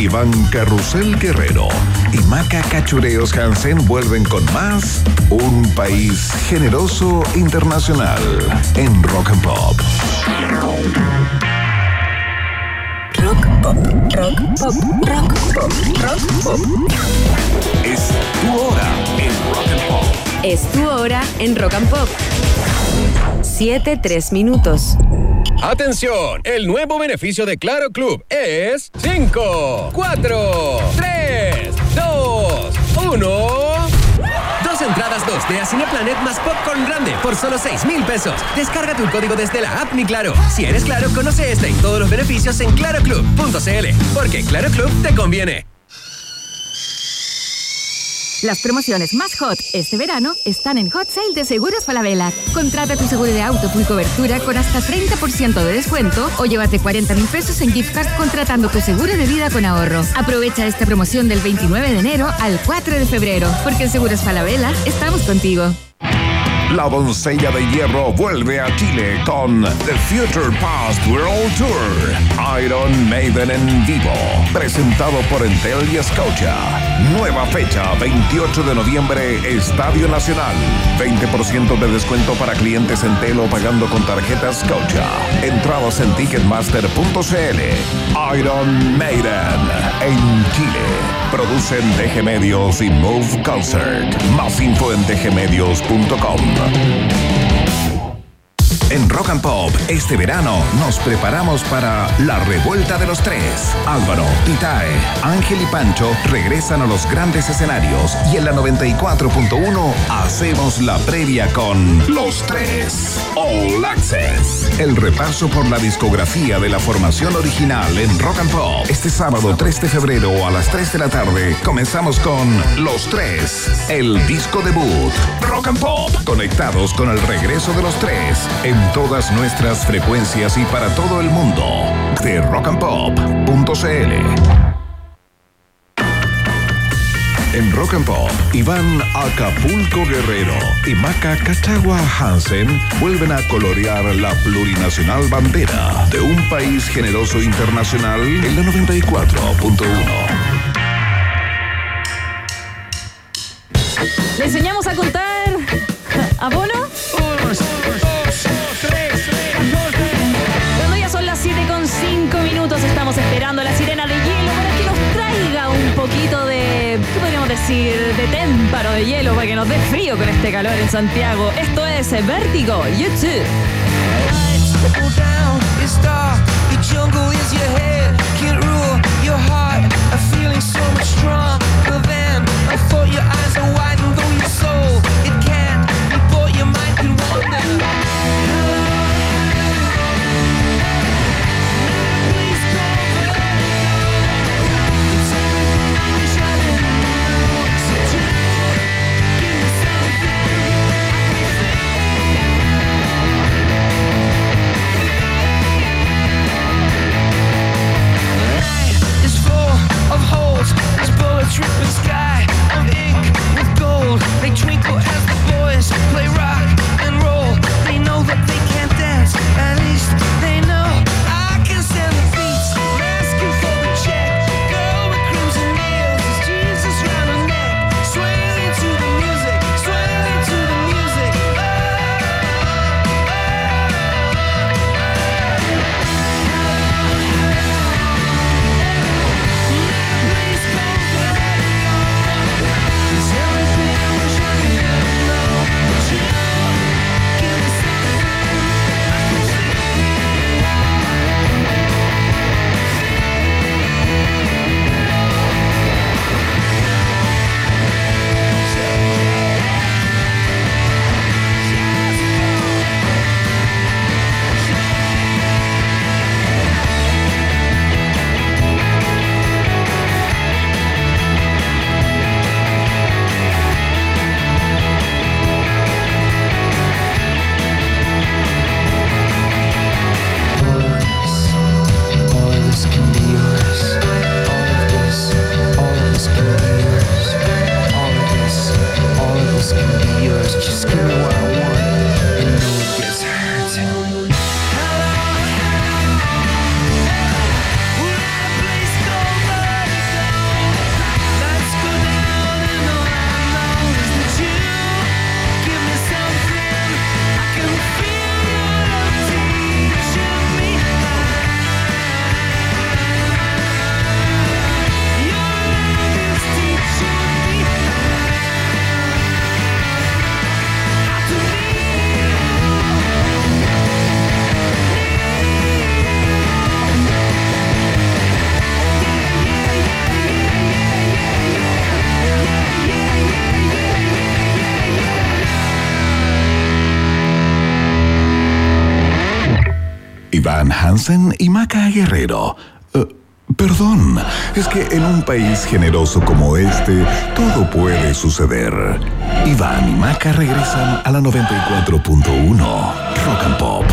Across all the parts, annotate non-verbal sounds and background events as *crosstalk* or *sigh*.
Iván Carrusel Guerrero y Maca Cachureos Hansen vuelven con más Un País Generoso Internacional en Rock and Pop. Rock pop, rock pop, rock pop, rock pop. Es tu hora en Rock and Pop. Es tu hora en Rock and Pop. 7, 3 minutos. Atención, el nuevo beneficio de Claro Club es 5, 4, 3, 2, 1. Dos entradas 2D a Cineplanet más Popcorn Grande por solo 6 mil pesos. Descarga tu código desde la app Mi Claro. Si eres Claro, conoce este y todos los beneficios en claroclub.cl. Porque Claro Club te conviene. Las promociones más hot este verano están en Hot Sale de Seguros Falabella. Contrata tu seguro de auto full cobertura con hasta 30% de descuento o llévate 40 mil pesos en gift card contratando tu seguro de vida con ahorro. Aprovecha esta promoción del 29 de enero al 4 de febrero, porque en Seguros Falabella estamos contigo. La doncella de hierro vuelve a Chile con The Future Past World Tour. Iron Maiden en vivo. Presentado por Entel y Scotia. Nueva fecha, 28 de noviembre, Estadio Nacional. 20% de descuento para clientes Entel o pagando con tarjetas Scotia. Entradas en ticketmaster.cl. Iron Maiden en Chile. Producen DG Medios y Move Concert. Más info en dgmedios.com. En Rock and Pop, este verano nos preparamos para la revuelta de los tres. Álvaro, Titae, Ángel y Pancho regresan a los grandes escenarios y en la 94.1 hacemos la previa con Los Tres All Access. El repaso por la discografía de la formación original en Rock and Pop. Este sábado 3 de febrero a las 3 de la tarde comenzamos con Los Tres, el disco debut. Rock and Pop, conectados con el regreso de los tres en todas nuestras frecuencias y para todo el mundo. De rockandpop.cl. En Rock and Pop, Iván Acapulco Guerrero y Maca Cachagua Hansen vuelven a colorear la plurinacional bandera de un país generoso internacional en la 94.1. Le enseñamos a contar. *laughs* ¿Abono? De. ¿Qué podríamos decir? De témpano de hielo para que nos dé frío con este calor en Santiago. Esto es Vértigo YouTube. a tripping sky of ink with gold. They twinkle as the boys play Hansen y Maca Guerrero. Eh, perdón, es que en un país generoso como este, todo puede suceder. Iván y Maca regresan a la 94.1 Rock and Pop.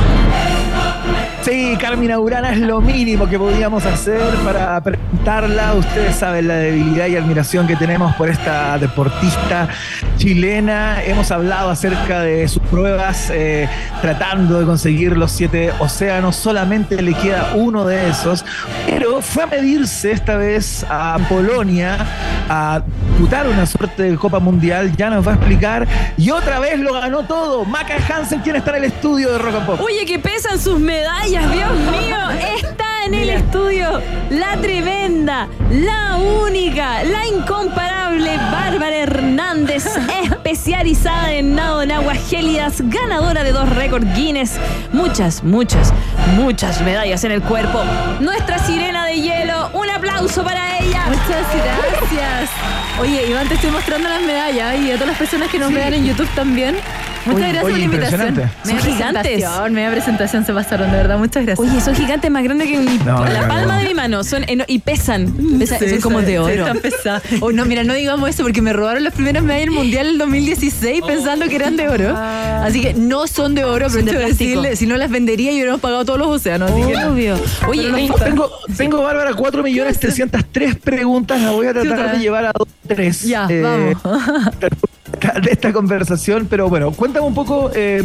Sí, Carmina Urana es lo mínimo que podíamos hacer para presentarla. Ustedes saben la debilidad y admiración que tenemos por esta deportista chilena. Hemos hablado acerca de sus pruebas eh, tratando de conseguir los siete océanos. Solamente le queda uno de esos, pero fue a medirse esta vez a Polonia a disputar una suerte de Copa Mundial. Ya nos va a explicar. Y otra vez lo ganó todo. Maca Hansen, quien está en el estudio de Rock and Pop. Oye, que pesan sus medallas, Dios mío. Está en el estudio la tremenda, la única, la incomparable Bárbara Hernández, *laughs* especializada en nado en aguas gélidas, ganadora de dos récords Guinness. Muchas, muchas, muchas medallas en el cuerpo. Nuestra sirena de hielo. Un aplauso para ella. Muchas *laughs* gracias. Oye, Iván, te estoy mostrando las medallas y a todas las personas que nos vean en YouTube también. Muchas Oye, gracias por oye, la invitación. Son Media gigantes. presentación, Media presentación se pasaron, de verdad. Muchas gracias. Oye, son gigantes más grandes que mi- No, la no, palma no. de mi mano. Son y pesan. Pesa- Sí, son como sí, de sí, oro. están pesadas. *laughs* Oh, no, mira, no digamos eso porque me robaron las primeras medallas del Mundial del 2016 pensando que eran de oro. Así que no son de oro, pero de decirle, si no las vendería, yo hubiéramos pagado todos los océanos. Que no. Obvio. Oye, eh, importa. Tengo, tengo, Bárbara, 4 millones 303 preguntas. Las voy a tratar de llevar a 2 3. Ya, vamos. *laughs* De esta conversación, pero bueno, cuéntame un poco, eh,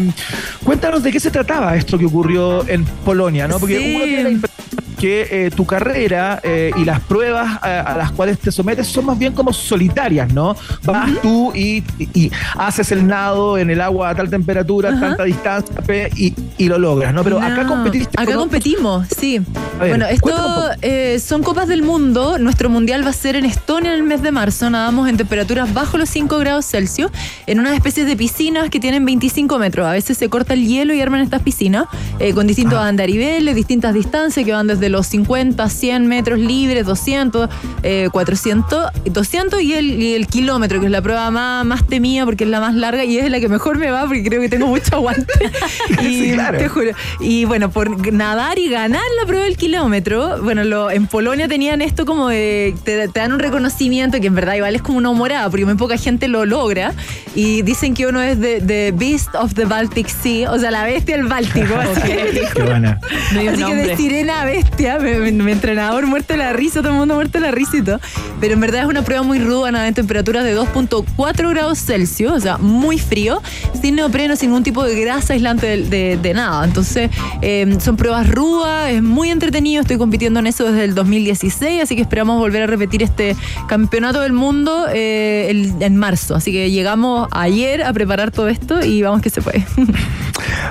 cuéntanos de qué se trataba esto que ocurrió en Polonia, ¿no? Porque Sí. uno tiene la impresión que eh, tu carrera eh, y las pruebas a, a las cuales te sometes son más bien como solitarias, ¿no? Vas tú y, y- y haces el nado en el agua a tal temperatura, a tanta distancia y, y lo logras, ¿no? Pero acá competiste. Acá competimos, sí. Ver, bueno, esto eh, son Copas del Mundo. Nuestro mundial va a ser en Estonia en el mes de marzo. Nadamos en temperaturas bajo los 5 grados Celsius en unas especies de piscinas que tienen 25 metros. A veces se corta el hielo y arman estas piscinas eh, con distintos Ah. andariveles, distintas distancias que van desde los 50, 100 metros libres, 200, eh, 400, 200 y el, y el kilómetro, que es la prueba más, más temida porque es la más larga y es la que mejor me va porque creo que tengo mucho aguante. *laughs* y Sí, claro. te juro. Y bueno, por nadar y ganar la prueba del kilómetro, bueno, lo, en Polonia tenían esto como de, te, te dan un reconocimiento que en verdad igual es como una humorada, porque muy poca gente lo logra. Y dicen que uno es de, de Beast of the Baltic Sea, o sea, la bestia del Báltico. así que- *laughs* Así que de sirena a bestia, mi, mi- mi entrenador muerto de la risa, todo el mundo muerto de la risa y todo. Pero en verdad es una prueba muy ruda, nada en temperaturas de 2.4 grados Celsius, o sea, muy frío, sin neopreno, sin ningún tipo de grasa aislante de, de- de nada. Entonces, eh, son pruebas rudas, es muy entretenido, estoy compitiendo en eso desde el 2016, así que esperamos volver a repetir este campeonato del mundo eh, el- en marzo. Así que llegamos ayer a preparar todo esto y vamos que se puede. *laughs*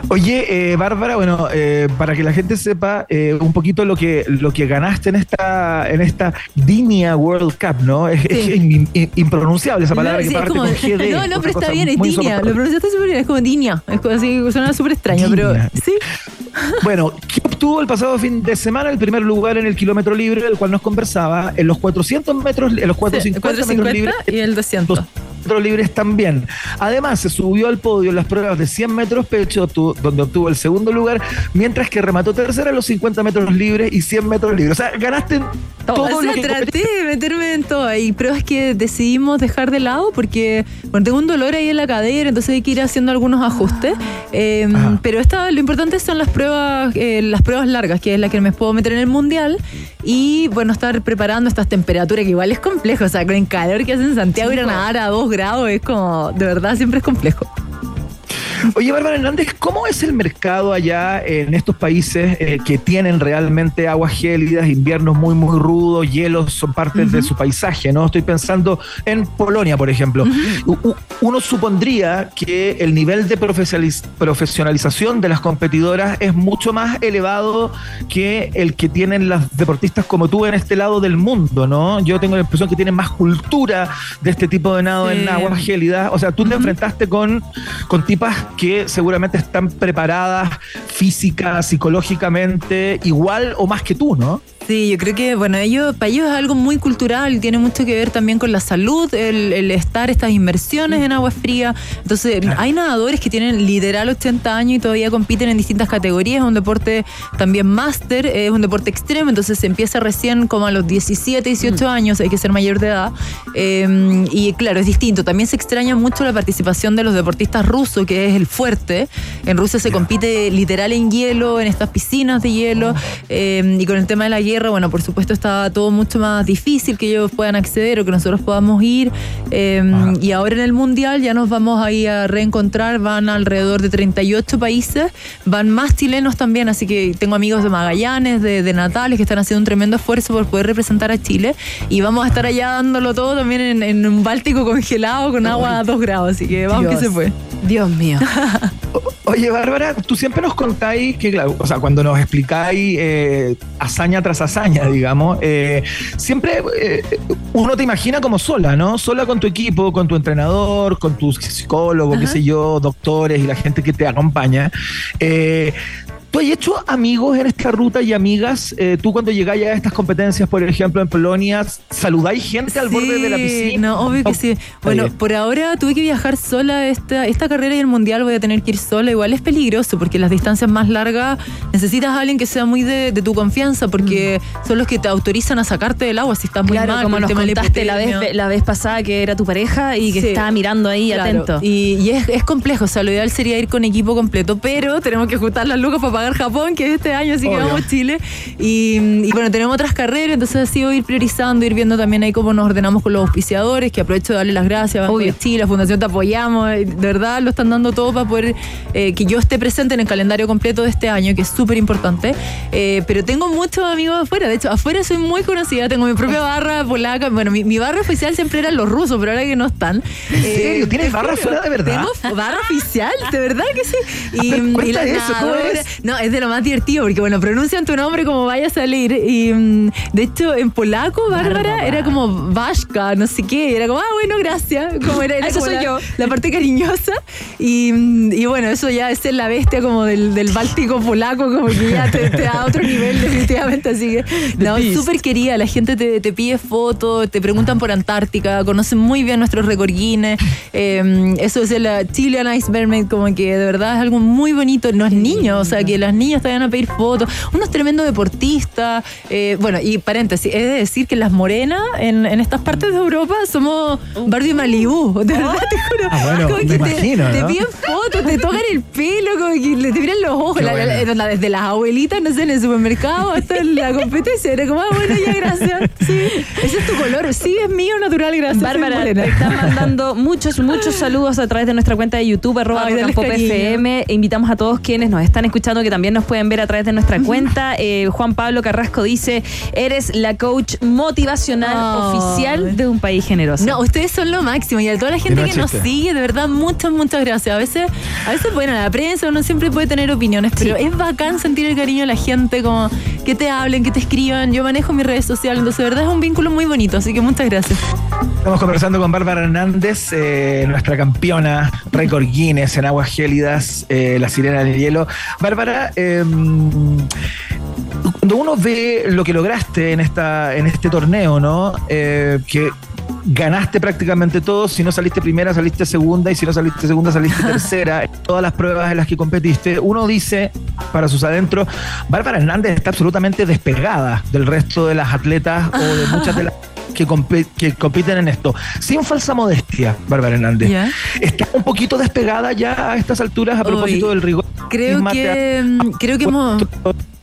Oye, eh, Bárbara, bueno, eh, para que la gente sepa eh, un poquito lo que lo que ganaste en esta en esta Dinia World Cup, ¿no? Es, es Sí. in- in- impronunciable esa palabra No, que sí, parte como- con GD. *laughs* No, no, pero está bien, es Dinia. Lo pronunciaste súper bien, es como Dinia. Es como así, suena súper extraño, pero sí. Bueno, ¿qué obtuvo el pasado fin de semana el primer lugar en el kilómetro libre, del cual nos conversaba, en los 400 metros, en los 450, Sí, metros libres. 450 y el 200. Los metros libres también. Además, se subió al podio en las pruebas de 100 metros pecho, donde obtuvo el segundo lugar, mientras que remató tercera en los 50 metros libres y 100 metros libres. O sea, ganaste en todo, o sea, lo que traté de meterme en todo. Hay pruebas que decidimos dejar de lado porque bueno, tengo un dolor ahí en la cadera, entonces hay que ir haciendo algunos ajustes. Eh, Ajá. pero esta, lo importante son las pruebas, eh, las pruebas largas, que es la que me puedo meter en el mundial. Y bueno, estar preparando estas temperaturas, que igual es complejo. O sea, con el calor que hace en Santiago, ir a nadar a 2 grados es como, de verdad, siempre es complejo. Oye, Bárbara Hernández, ¿cómo es el mercado allá en estos países eh, que tienen realmente aguas gélidas, inviernos muy, muy rudos, hielos son parte de su paisaje, ¿no? Estoy pensando en Polonia, por ejemplo. Uno supondría que el nivel de profesionaliz- profesionalización de las competidoras es mucho más elevado que el que tienen las deportistas como tú en este lado del mundo, ¿no? Yo tengo la impresión que tienen más cultura de este tipo de nado Sí. en aguas gélidas. O sea, tú te enfrentaste con, con tipas que seguramente están preparadas física, psicológicamente, igual o más que tú, ¿no? Sí, yo creo que, bueno, ellos, para ellos es algo muy cultural, tiene mucho que ver también con la salud, el, el estar estas inmersiones en agua fría. Entonces, hay nadadores que tienen literal 80 años y todavía compiten en distintas categorías, es un deporte también máster, es un deporte extremo, entonces se empieza recién como a los 17, 18 años, hay que ser mayor de edad. Eh, y claro, es distinto. También se extraña mucho la participación de los deportistas rusos, que es el fuerte. En Rusia se compite literal en hielo, en estas piscinas de hielo, eh, y con el tema de la guerra, bueno, por supuesto está todo mucho más difícil que ellos puedan acceder o que nosotros podamos ir. Eh, y ahora en el Mundial ya nos vamos ahí a reencontrar, van alrededor de 38 países, van más chilenos también, así que tengo amigos de Magallanes, de, de Natales, que están haciendo un tremendo esfuerzo por poder representar a Chile y vamos a estar allá dándolo todo también en, en un Báltico congelado con agua a 2 grados, así que vamos Dios. que se fue. Dios mío. *laughs* Oye, Bárbara, tú siempre nos contáis que, claro, o sea, cuando nos explicáis eh, hazaña tras hazaña, digamos, eh, siempre eh, uno te imagina como sola, ¿no? Sola con tu equipo, con tu entrenador, con tu psicólogo, qué sé yo, doctores y la gente que te acompaña. ¿Tú has hecho amigos en esta ruta y amigas? Eh, tú cuando llegáis a estas competencias, por ejemplo, en Polonia, ¿saludáis gente al borde de la piscina? No, obvio que sí. Bueno, por ahora tuve que viajar sola. Esta, esta carrera y el mundial voy a tener que ir sola. Igual es peligroso porque las distancias más largas necesitas a alguien que sea muy de, de tu confianza porque son los que te autorizan a sacarte del agua si estás muy Claro, mal. como nos contaste la vez, la vez pasada que era tu pareja y que Sí. estaba mirando ahí Claro, atento. Y, y es, es complejo, o sea, lo ideal sería ir con equipo completo, pero tenemos que juntar las lucas para pagar Japón, que es este año, así que vamos Chile. Y, y bueno, tenemos otras carreras, entonces ha sido ir priorizando, ir viendo también ahí cómo nos ordenamos con los auspiciadores, que aprovecho de darle las gracias, Banco Obvio. de Chile, la Fundación Te Apoyamos, eh, de verdad lo están dando todo para poder eh, que yo esté presente en el calendario completo de este año, que es súper importante. Eh, pero tengo muchos amigos afuera, de hecho, afuera soy muy conocida, tengo mi propia barra polaca, bueno, mi, mi barra oficial siempre eran los rusos, pero ahora que no están. ¿En serio? ¿Tienes barra juro, afuera de verdad? Tengo barra oficial, de verdad que sí. *laughs* Y, ver, y cuenta las eso, ¿cómo nadadoras- es? No, es de lo más divertido, porque bueno, pronuncian tu nombre como vaya a salir. Y mm, de hecho, en polaco, Bárbara era como Vashka, no sé qué. Era como, ah, bueno, gracias. Como era, era *laughs* Eso como soy la, yo. la parte cariñosa. Y, mm, y bueno, eso ya es ser la bestia como del, del báltico polaco, como que ya te, te da otro nivel, *laughs* definitivamente. Así que, no, súper querida. La gente te, te pide fotos, te preguntan por Antártica, conocen muy bien nuestros récord Guinness. Eh, eso es el uh, Chilean Ice Mermaid, como que de verdad es algo muy bonito. No es niño, o sea, que las niñas te vayan a pedir fotos. Unos tremendos deportistas. Eh, bueno, y paréntesis, he de decir que las morenas en, en estas partes de Europa somos Barbie Malibu. De verdad, te juro. Ah, bueno, Como me que te, imagino, te ¿no? piden fotos, te tocan el pelo, como que le- te miran los ojos. Qué La- la- buena. la- desde las abuelitas, no sé, en el supermercado hasta en la competencia. Era como, ah, bueno, ya, gracias. Sí, ese es tu color. Sí, es mío natural, gracias. Bárbara, te están mandando muchos, muchos saludos a través de nuestra cuenta de YouTube, arroba Ay, Pop. FM. E invitamos a todos quienes nos están escuchando que también nos pueden ver a través de nuestra cuenta. Eh, Juan Pablo Carrasco dice, eres la coach motivacional oficial de un país generoso. No, ustedes son lo máximo y a toda la gente no que nos sigue, de verdad, muchas, muchas gracias. A veces, a veces, bueno, la prensa uno siempre puede tener opiniones, pero es bacán sentir el cariño de la gente, como que te hablen, que te escriban. Yo manejo mis redes sociales, entonces, de verdad, es un vínculo muy bonito, así que muchas gracias. Estamos conversando con Bárbara Hernández, eh, nuestra campeona récord Guinness en aguas gélidas, eh, la sirena del hielo. Bárbara, eh, cuando uno ve lo que lograste en, esta, en este torneo, ¿no? Eh, que ganaste prácticamente todo, si no saliste primera, saliste segunda, y si no saliste segunda, saliste *laughs* tercera, en todas las pruebas en las que competiste, uno dice, para sus adentros, Bárbara Hernández está absolutamente despegada del resto de las atletas o de muchas de las que, compiten en esto. Sin falsa modestia, Bárbara Hernández. Ya. Está un poquito despegada ya a estas alturas a propósito Uy, del rigor. Creo que, mm, creo que hemos,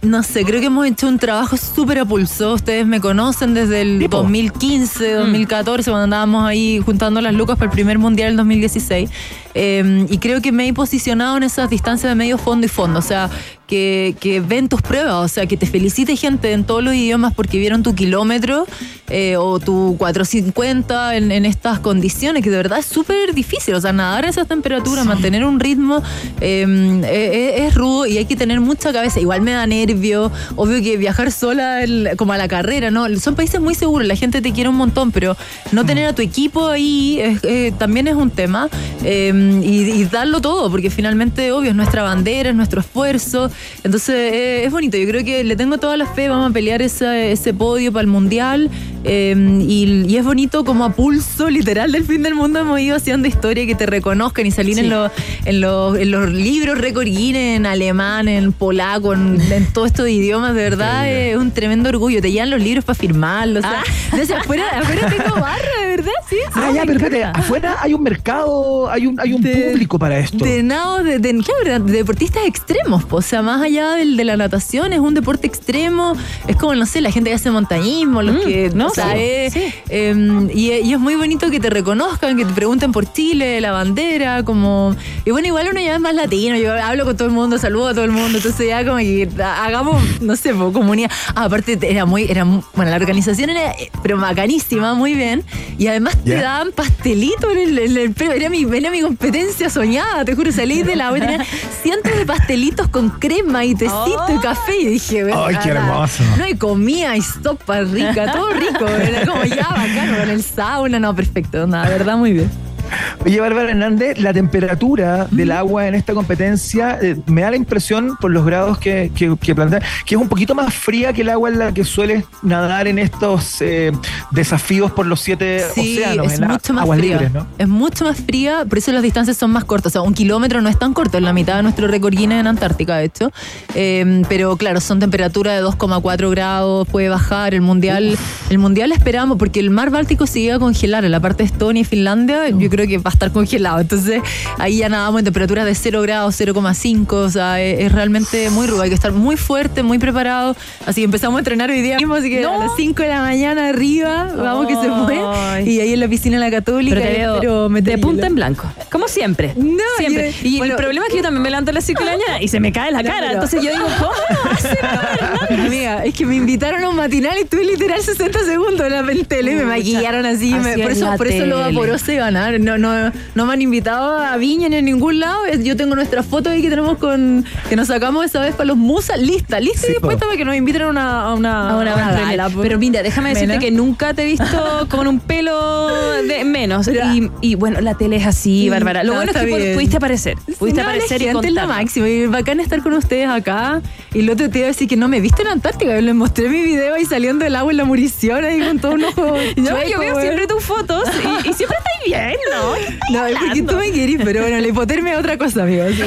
no sé, creo que hemos hecho un trabajo súper a pulso. Ustedes me conocen desde el Sí, po. 2015, 2014, cuando andábamos ahí juntando las lucas para el primer mundial del 2016. Eh, y creo que me he posicionado en esas distancias de medio fondo y fondo. O sea, que, que ven tus pruebas, o sea, que te felicite gente en todos los idiomas porque vieron tu kilómetro eh, o tu 450 en, en estas condiciones, que de verdad es súper difícil, o sea, nadar a esas temperaturas, mantener un ritmo eh, eh, es, rudo y hay que tener mucha cabeza, igual me da nervio, obvio que viajar sola el- como a la carrera, ¿no? Son países muy seguros, la gente te quiere un montón, pero no tener a tu equipo ahí es- eh, también es un tema y, y darlo todo, porque finalmente, obvio, es nuestra bandera, es nuestro esfuerzo, entonces eh, es bonito, yo creo que le tengo toda la fe, vamos a pelear ese, ese podio para el Mundial eh, y, y es bonito como a pulso literal del fin del mundo hemos ido haciendo historia que te reconozcan y salir en, los, en, los, en los libros récord en alemán, en polaco, en, en todos estos idiomas, de verdad es un tremendo orgullo, te llevan los libros para firmarlos, o sea, desde afuera, afuera tengo barra, de verdad, sí. sí, Ah, ya, pero espérate, afuera hay un mercado, hay un, hay un De- público para esto. De nado, de, de- claro, de deportistas extremos, po. o sea, más allá del, de la natación, es un deporte extremo, es como, no sé, la gente que hace montañismo, los Mm, que, no, sí, em, y, y es muy bonito que te reconozcan, que te pregunten por Chile, la bandera, como, y bueno, igual uno ya es más latino, yo hablo con todo el mundo, saludo a todo el mundo, entonces ya como que hagamos, no sé, comunidad. Ah, aparte era muy, era, bueno, la organización era, eh, pero bacanísima, muy bien, y además te daban pastelito en el, en el premio. Era mi, era mi competencia soñada, te juro. Salí de la *laughs* tenía cientos de pastelitos con crema y tecito y café. Y dije, Ay, qué hermoso. No, y comía y sopa rica, todo rico. Era como ya bacano, con el sauna, no, perfecto. Nada, verdad, muy bien. Oye, Bárbara Hernández, la temperatura del agua en esta competencia eh, me da la impresión, por los grados que, que, que plantean, que es un poquito más fría que el agua en la que sueles nadar en estos eh, desafíos por los siete Sí, océanos, es en mucho más aguas fría. libres, ¿no? Es mucho más fría, por eso las distancias son más cortas. O sea, un kilómetro no es tan corto, es la mitad de nuestro récord Guinness en Antártica, de hecho. Eh, pero claro, son temperaturas de 2,4 grados, puede bajar. El mundial, el mundial esperamos, porque el mar Báltico se iba a congelar en la parte de Estonia y Finlandia, yo creo que va a estar congelado. Entonces, ahí ya nadamos en temperaturas de 0 grados, 0,5. O sea, es, es realmente muy rudo. Hay que estar muy fuerte, muy preparado. Así que empezamos a entrenar hoy día mismo, así que No. a las 5 de la mañana arriba, vamos que se fue. Y ahí en la piscina de la Católica. Pero te veo de punta en blanco. Como siempre. No, siempre. y- Y, bueno, el problema es que yo también me levanto a las 5 de la *laughs* mañana y se me cae la No, cara. pero- Entonces yo digo, ¿cómo lo hace? Amiga, es que me invitaron a un matinal y estuve literal 60 segundos en la tele y me maquillaron así. me- por, es eso, por eso lo tele. vaporoso y ganar. No, no, no me han invitado a Viña ni a ningún lado. Yo tengo nuestra foto ahí que tenemos con que nos sacamos esa vez para los musas. Lista, lista Sí, y dispuesta para que nos inviten a una, a una, A una a gala. Pero mira, déjame decirte que nunca te he visto *laughs* con un pelo de menos. Y, y bueno, la tele es así, Sí, Bárbara. Lo no, bueno es que bien. pudiste aparecer. Pudiste no, aparecer la y lo contarnos. máximo. Y bacán estar con ustedes acá. Y el otro te iba a decir que no me viste en Antártica. Yo les mostré mi video ahí saliendo del agua en la murición ahí con todo un ojo. *laughs* Chueco, yo veo siempre tus fotos y, y siempre estás bien, ¿no? No, es porque tú me querís, pero bueno, la hipotermia es otra cosa, amigo. sí.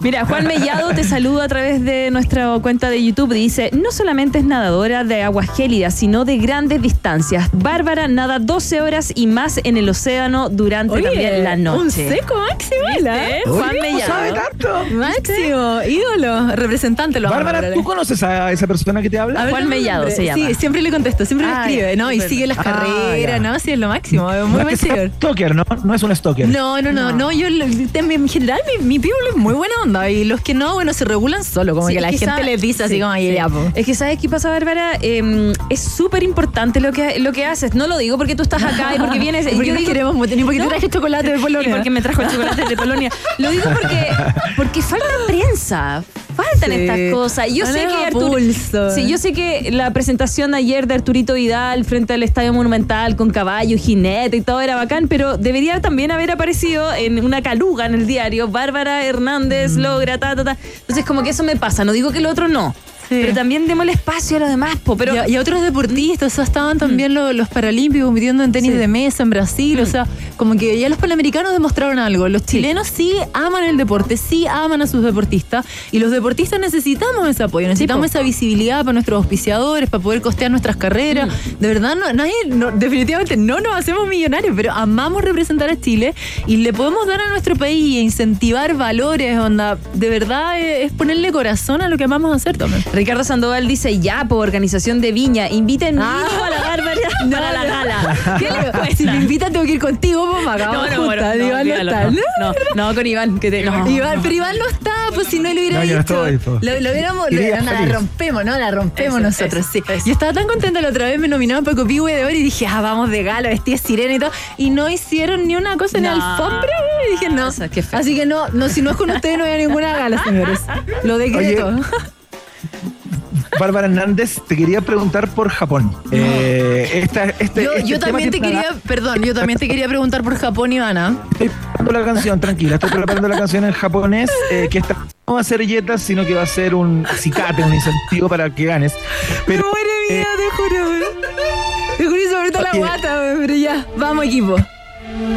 Mira, Juan Mellado te saluda a través de nuestra cuenta de YouTube. Dice, no solamente es nadadora de aguas gélidas, sino de grandes distancias. Bárbara nada 12 horas y más en el océano durante también la noche. Un seco máximo. ¿Viste? Juan Oye, ¿cómo sabe Mellado. tanto? Máximo, ídolo, representante lo Bárbara. ¿tú conoces a esa persona que te habla? A ver, Juan dame un Mellado nombre. se llama. Sí, siempre le contesto, siempre le Ah, escribe, ya, ¿no? Y súper. sigue las Ah, carreras, ya. ¿no? Sí, es lo máximo, es muy no buen señor. stalker, ¿no? No es un stalker. No, no, no, no, yo en general mi, mi people es muy buena onda y los que no, bueno, se regulan solo, como Sí, que la gente sabe- les dice así sí, como ahí sí. ya, po. Es que sabes qué pasa, Bárbara, Eh, es súper importante lo que, lo que haces. No lo digo porque tú estás acá y porque *laughs* vienes. Y porque yo digo- queremos mucho, ni porque No. te traje chocolate de Polonia. Y porque me trajo el chocolate de Polonia. Lo digo porque, porque falta prensa. Faltan Sí. estas cosas. Yo sé que Arturo. pulso. Sí, yo sé que la presentación ayer de Arturito Vidal frente al Estadio Monumental con caballo, jinete y todo era bacán, pero debería también haber aparecido en una caluga en el diario. Bárbara Hernández logra, ta, ta, ta. Entonces, como que eso me pasa. No digo que el otro no. Sí. Pero también démosle espacio a los demás, po. Pero y, a, y a otros deportistas, o sea, estaban también los, los paralímpicos compitiendo en tenis Sí. de mesa en Brasil, o sea, como que ya los panamericanos demostraron algo. Los chilenos sí aman el deporte, sí aman a sus deportistas, y los deportistas necesitamos ese apoyo, necesitamos esa visibilidad para nuestros auspiciadores, para poder costear nuestras carreras. De verdad, no, nadie, no- definitivamente no nos hacemos millonarios, pero amamos representar a Chile y le podemos dar a nuestro país e incentivar valores, onda, de verdad es, es ponerle corazón a lo que amamos hacer también. Ricardo Sandoval dice, ya, por organización de Viña, inviten Ah. a la Bárbara. *laughs* para la gala. *laughs* ¿Qué les cuesta? Si me invitan, tengo que ir contigo, pues me No, acabamos no, bueno, juntas. no, Iván no está. no, no, no, con Iván, que te, no. Iván, pero Iván no está, pues si no lo hubiera No, no dicho. estoy, po. lo, lo hubiéramos, lo- no, la rompemos, ¿no? La rompemos Eso, nosotros, eso, sí. eso. Yo estaba tan contenta la otra vez, me nominaron para Copihue de Oro y dije, ah, vamos de gala, vestida de sirena y todo. Y no hicieron ni una cosa en No. alfombra. Y dije, no. Eso, qué feo. Así que no, no, si no es con ustedes, no voy a ninguna gala, señores. Lo decreto. Oye, *laughs* Bárbara Hernández, te quería preguntar por Japón. Eh, esta- este- Yo, este yo tema también te quería, perdón, yo también te quería preguntar por Japón, Ivana. Estoy preparando la canción, tranquila, estoy preparando la canción en japonés, eh, que esta no va a ser yetas, sino que va a ser un acicate, un incentivo para que ganes. Pero me muere de miedo, te juro. Te juro y sobre todo la guata, pero ya, vamos equipo.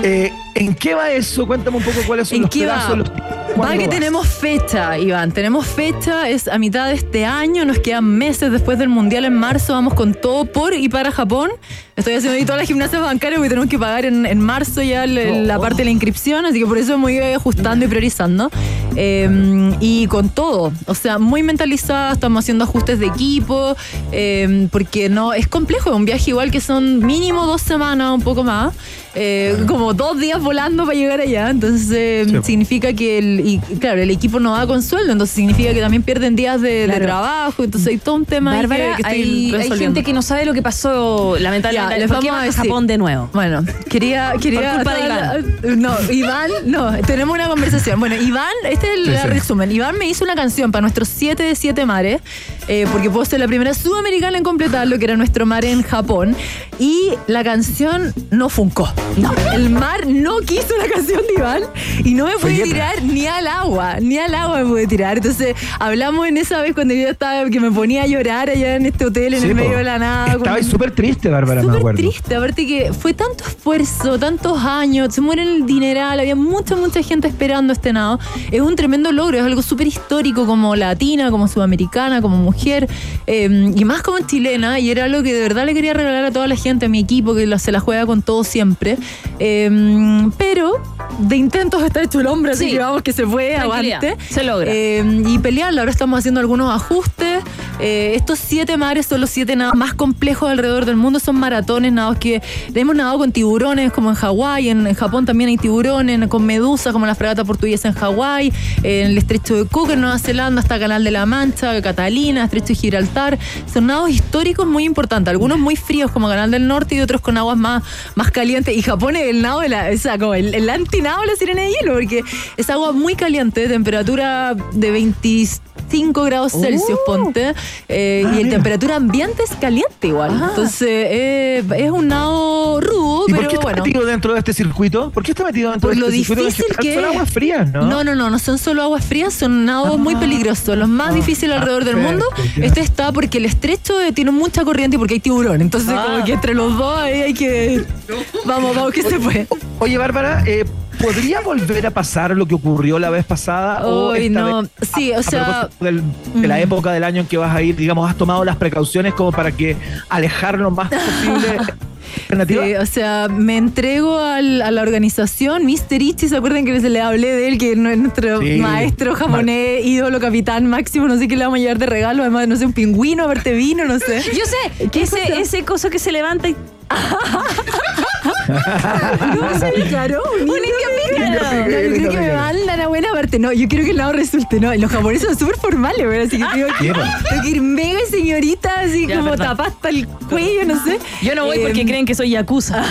eh, ¿en qué va eso? Cuéntame un poco cuáles son ¿En los qué va? pedazos. los- Va ¿cuándo que vas? tenemos fecha, Iván. Tenemos fecha, es a mitad de este año, nos quedan meses después del Mundial en marzo, vamos con todo por y para Japón. Estoy haciendo ahí todas las gimnasias bancarias porque tenemos que pagar en, en marzo ya el- la parte de la inscripción, así que por eso me voy ajustando y priorizando. Eh, y con todo, o sea, muy mentalizada, estamos haciendo ajustes de equipo, eh, porque no, es complejo, es un viaje igual que son mínimo dos semanas, un poco más, eh, como dos días volando para llegar allá, entonces eh, Sí. significa que el, y claro, el equipo no va con sueldo, entonces significa que también pierden días de, de Claro. trabajo, entonces hay todo un tema Bárbara, que, que estoy hay, hay gente que no sabe lo que pasó, lamentablemente. Ya, les ¿Por qué vamos a decir. Japón de nuevo? Bueno, quería, quería. Por culpa de Iván. No, Iván, no, tenemos una conversación. Bueno, Iván, este es el Sí, sí. resumen. Iván me hizo una canción para nuestros 7 de 7 mares, eh, porque puedo ser la primera sudamericana en completarlo, que era nuestro mar en Japón. Y la canción no funcó. No. El mar no quiso la canción de Iván y no me pude tirar ni al agua, ni al agua me pude tirar. Entonces, hablamos en esa vez cuando yo estaba, que me ponía a llorar allá en este hotel en Sí, el po. medio de la nada. Estaba súper triste, Bárbara, me Súper acuerdo. triste, aparte que fue tanto esfuerzo, tantos años, se muere el dineral, había mucha, mucha gente esperando este nado. Es un tremendo logro, es algo súper histórico como latina, como sudamericana, como mujer, eh, y más como chilena, y era algo que de verdad le quería regalar a toda la gente, a mi equipo, que se la juega con todo siempre. Eh, Mm, pero de intentos está hecho el hombre, así Sí. que vamos que se puede, aguante. se logra. Eh, y pelearla. Ahora estamos haciendo algunos ajustes. Eh, estos siete mares son los siete nados más complejos alrededor del mundo. Son maratones, nados que hemos nadado con tiburones, como en Hawái. En, en Japón también hay tiburones, con medusas, como la fragata portuguesa en Hawái. en el estrecho de Cook, en Nueva Zelanda, hasta Canal de la Mancha, Catalina, estrecho de Gibraltar. Son nados históricos muy importantes. Algunos muy fríos, como Canal del Norte, y otros con aguas más, más calientes. Y Japón es el nado de la. O sea, como el, el antinado de la sirena de hielo, porque es agua muy caliente, temperatura de 25 grados Celsius, ponte. eh, Ah, y el mira. temperatura ambiente es caliente igual. Entonces, eh, es un nado rudo, ¿Y por pero qué está bueno. metido dentro de este circuito? ¿Por qué está metido dentro Por de lo este circuito? difícil En que. Son aguas frías, ¿no? No, no, no, no son solo aguas frías, son nados muy peligrosos, los más difíciles alrededor del mundo. Este está porque el estrecho tiene mucha corriente y porque hay tiburón. Entonces, como que entre los dos ahí hay que. *laughs* Vamos, vamos, que se puede. Oye, Bárbara, eh, ¿podría volver a pasar lo que ocurrió la vez pasada? o esta no. vez, Sí, o a sea, del- de la mm. época del año en que vas a ir, digamos, has tomado las precauciones como para que alejar lo más posible? *laughs* Sí, o sea, me entrego al- a la organización. Mr. Ichi, ¿se acuerdan que se le hablé de él? Que es nuestro Sí. maestro japonés, ídolo, capitán máximo, no sé qué le vamos a llevar de regalo. Además, no sé, un pingüino, aparte vino, no sé. Yo sé, ¿Qué cosa? ese, ese coso que se levanta y. *laughs* No sé, claro. Un indio pícaro. Indio pícaro, No, yo creo que me pícaro. mandan a buena parte. No, yo quiero que el lado resulte. No, los japoneses son súper formales, güey. Así que tengo que, tengo que ir mega señorita, así Ya, como perdón. tapada hasta el cuello, no sé. Yo no voy porque Eh, creen que soy yakuza.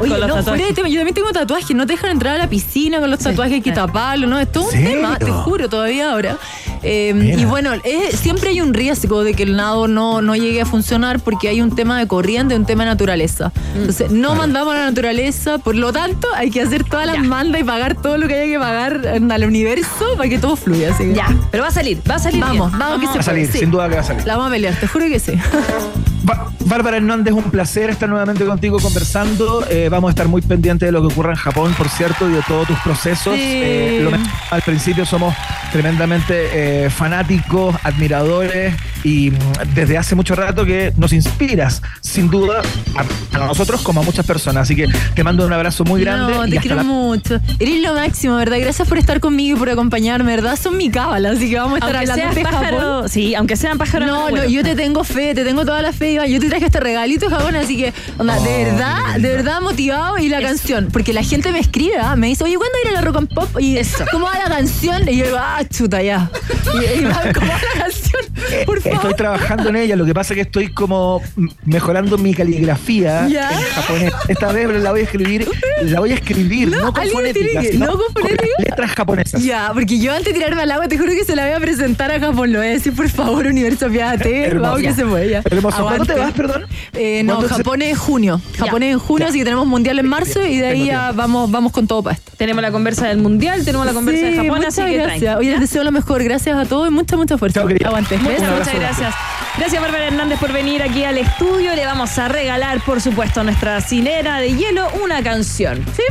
Oye, con los no, tatuajes. fuera de tema, yo también tengo tatuajes, no te dejan entrar a la piscina con los tatuajes, hay que taparlo, ¿no? Es todo un tema, te juro, todavía ahora. Eh, Mira. y bueno, siempre hay un riesgo de que el nado no, no llegue a funcionar porque hay un tema de corriente, un tema de naturaleza. Entonces, no mandamos a la naturaleza, por lo tanto, hay que hacer todas las mandas y pagar todo lo que haya que pagar al universo para que todo fluya. Así que- Ya, pero va a salir, va a salir. Vamos, bien. vamos, que se Va a salir, sí. sin duda que va a salir. La vamos a pelear, te juro que sí. *laughs* Ba- Bárbara Hernández, un placer estar nuevamente contigo conversando. Eh, vamos a estar muy pendientes de lo que ocurra en Japón, por cierto, y de todos tus procesos. Sí. Eh, lo al principio somos tremendamente eh, fanáticos, admiradores y mm, desde hace mucho rato que nos inspiras, sin duda, a, a nosotros como a muchas personas. Así que te mando un abrazo muy grande. No, y te hasta quiero la- mucho. Eres lo máximo, ¿verdad? Gracias por estar conmigo y por acompañarme, ¿verdad? Son mi cábala, así que vamos a estar Aunque hablando de Japón. pájaro, sí, aunque sean pájaros. No, no, bueno. yo te tengo fe, te tengo toda la fe, Iván. Yo te traje este regalito de Japón, así que, onda, de Oh, verdad, de verdad motivado y la canción. Porque la gente me escribe, ¿ah? me dice, oye, ¿cuándo ir a la Rock and Pop? Y Eso. ¿cómo va la canción? Y yo digo, ah, chuta, ya. Y, ¿cómo va la *laughs* canción? Por Estoy favor. trabajando en ella, lo que pasa es que estoy como mejorando mi caligrafía Ya. en japonés. Esta vez la voy a escribir, la voy a escribir, no, con alguien fonética, tiene que- sino no con fonética. letras japonesas. Ya, porque yo antes de tirarme al agua, te juro que se la voy a presentar a Japón. Lo voy a decir, por favor, universo. *laughs* Hermoso. Vamos que se puede, ya. Hermoso. ¿Cuándo te vas, perdón? Eh, no, ¿Cuándo se- Japón es en junio. Japón Ya. es en junio, Ya. así que tenemos mundial en marzo y de ahí ya vamos, vamos con todo para esto. Tenemos la conversa del mundial, tenemos la conversa de Japón, así que gracias. tranqui. Oye, les deseo lo mejor. Gracias a todos y mucha, mucha fuerza. Chao, querida. Aguante. Muchas, gracias. Gracias, Bárbara Hernández, por venir aquí al estudio. Le vamos a regalar, por supuesto, a nuestra silera de hielo una canción. ¿Sí?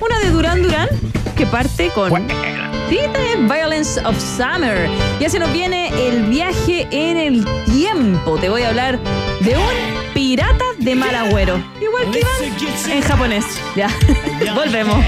Una de Duran Duran que parte con. Sí, también Violence of Summer. Ya se nos viene el viaje en el tiempo. Te voy a hablar de un pirata de mal agüero. Igual que Iván en japonés. Ya. *laughs* Volvemos.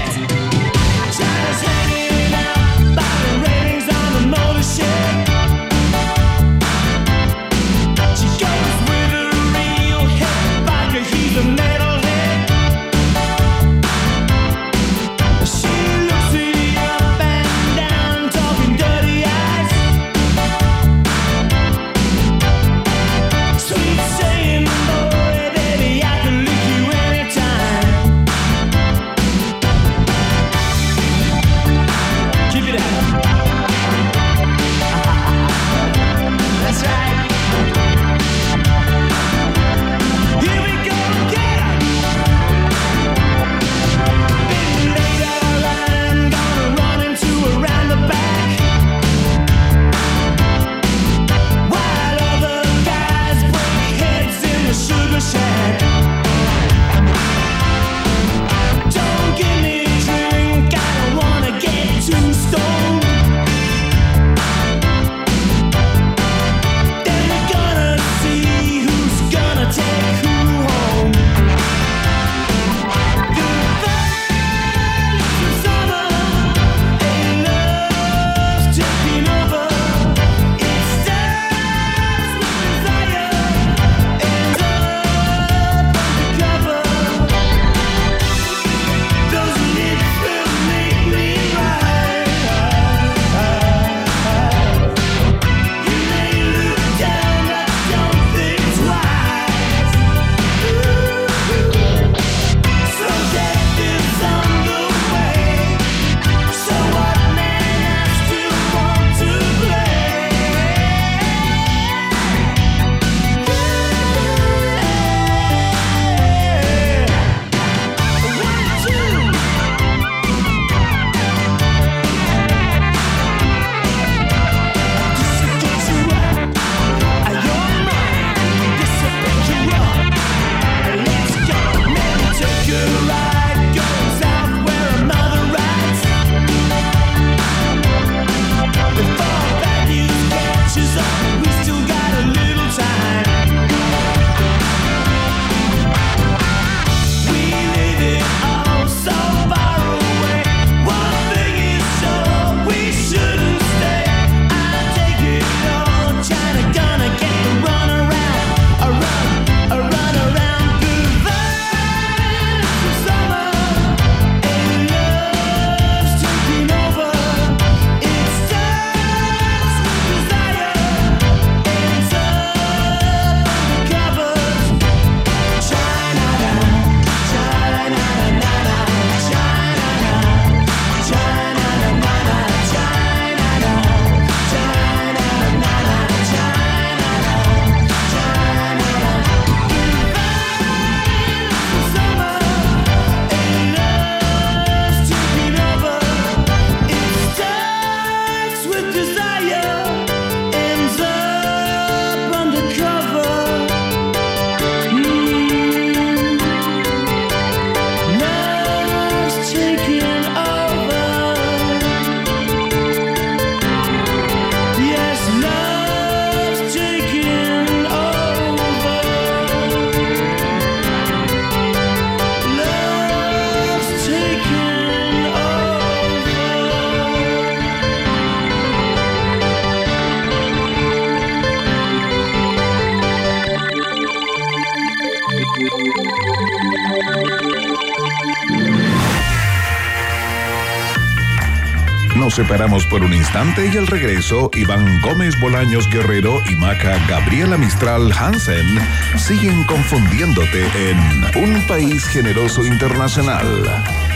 Separamos por un instante y al regreso, Iván Gómez Bolaños Guerrero y Maca Gabriela Mistral Hansen siguen confundiéndote en Un País Generoso Internacional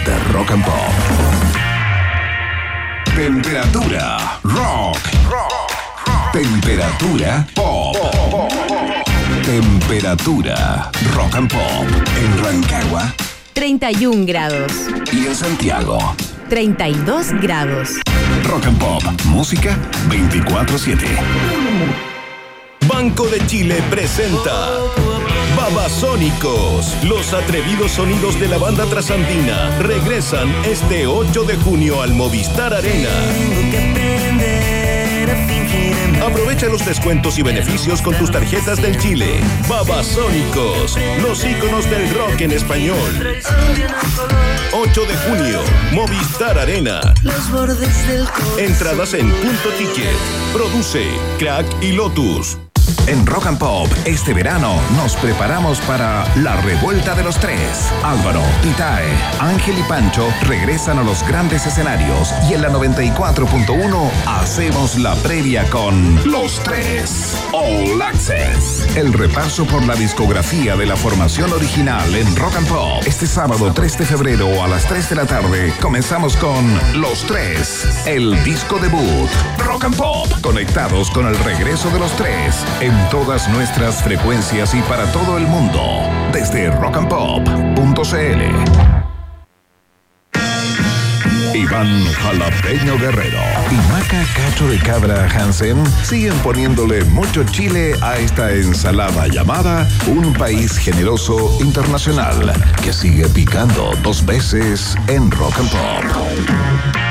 de Rock and Pop. Temperatura rock. Temperatura pop. Temperatura rock and pop en Rancagua 31 grados. y en Santiago. 32 grados. Rock and Pop, música 24/7. Banco de Chile presenta Babasónicos. Los atrevidos sonidos de la banda trasandina regresan este 8 de junio al Movistar Arena. Aprovecha los descuentos y beneficios con tus tarjetas del Chile. Babasónicos, los íconos del rock en español. 8 de junio, Movistar Arena. Entradas en punto ticket. Produce Crack y Lotus. En Rock and Pop, este verano nos preparamos para la revuelta de los tres. Álvaro, Titae, Ángel y Pancho regresan a los grandes escenarios y en la 94.1 hacemos la previa con Los Tres All Access. El repaso por la discografía de la formación original en Rock and Pop. Este sábado 3 de febrero a las 3 de la tarde comenzamos con Los Tres, el disco debut. Rock and Pop, conectados con el regreso de los tres en todas nuestras frecuencias y para todo el mundo desde rockandpop.cl. Iván Jalapeño Guerrero y Maca Cacho de Cabra Hansen siguen poniéndole mucho chile a esta ensalada llamada Un País Generoso Internacional que sigue picando dos veces en Rock and Pop.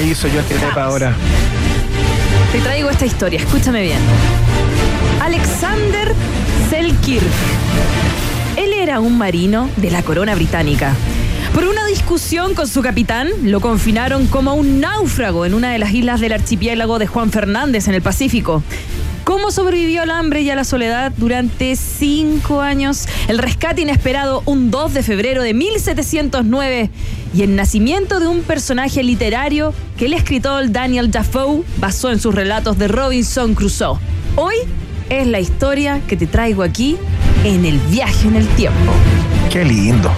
¿Qué hizo Johnny Depp ahora? Te traigo esta historia, escúchame bien. Alexander Selkirk. Él era un marino de la corona británica. Por una discusión con su capitán, lo confinaron como un náufrago en una de las islas del archipiélago de Juan Fernández en el Pacífico. ¿Cómo sobrevivió al hambre y a la soledad durante cinco años? El rescate inesperado un 2 de febrero de 1709 y el nacimiento de un personaje literario que el escritor Daniel Defoe basó en sus relatos de Robinson Crusoe. Hoy es la historia que te traigo aquí en el viaje en el tiempo. Qué lindo.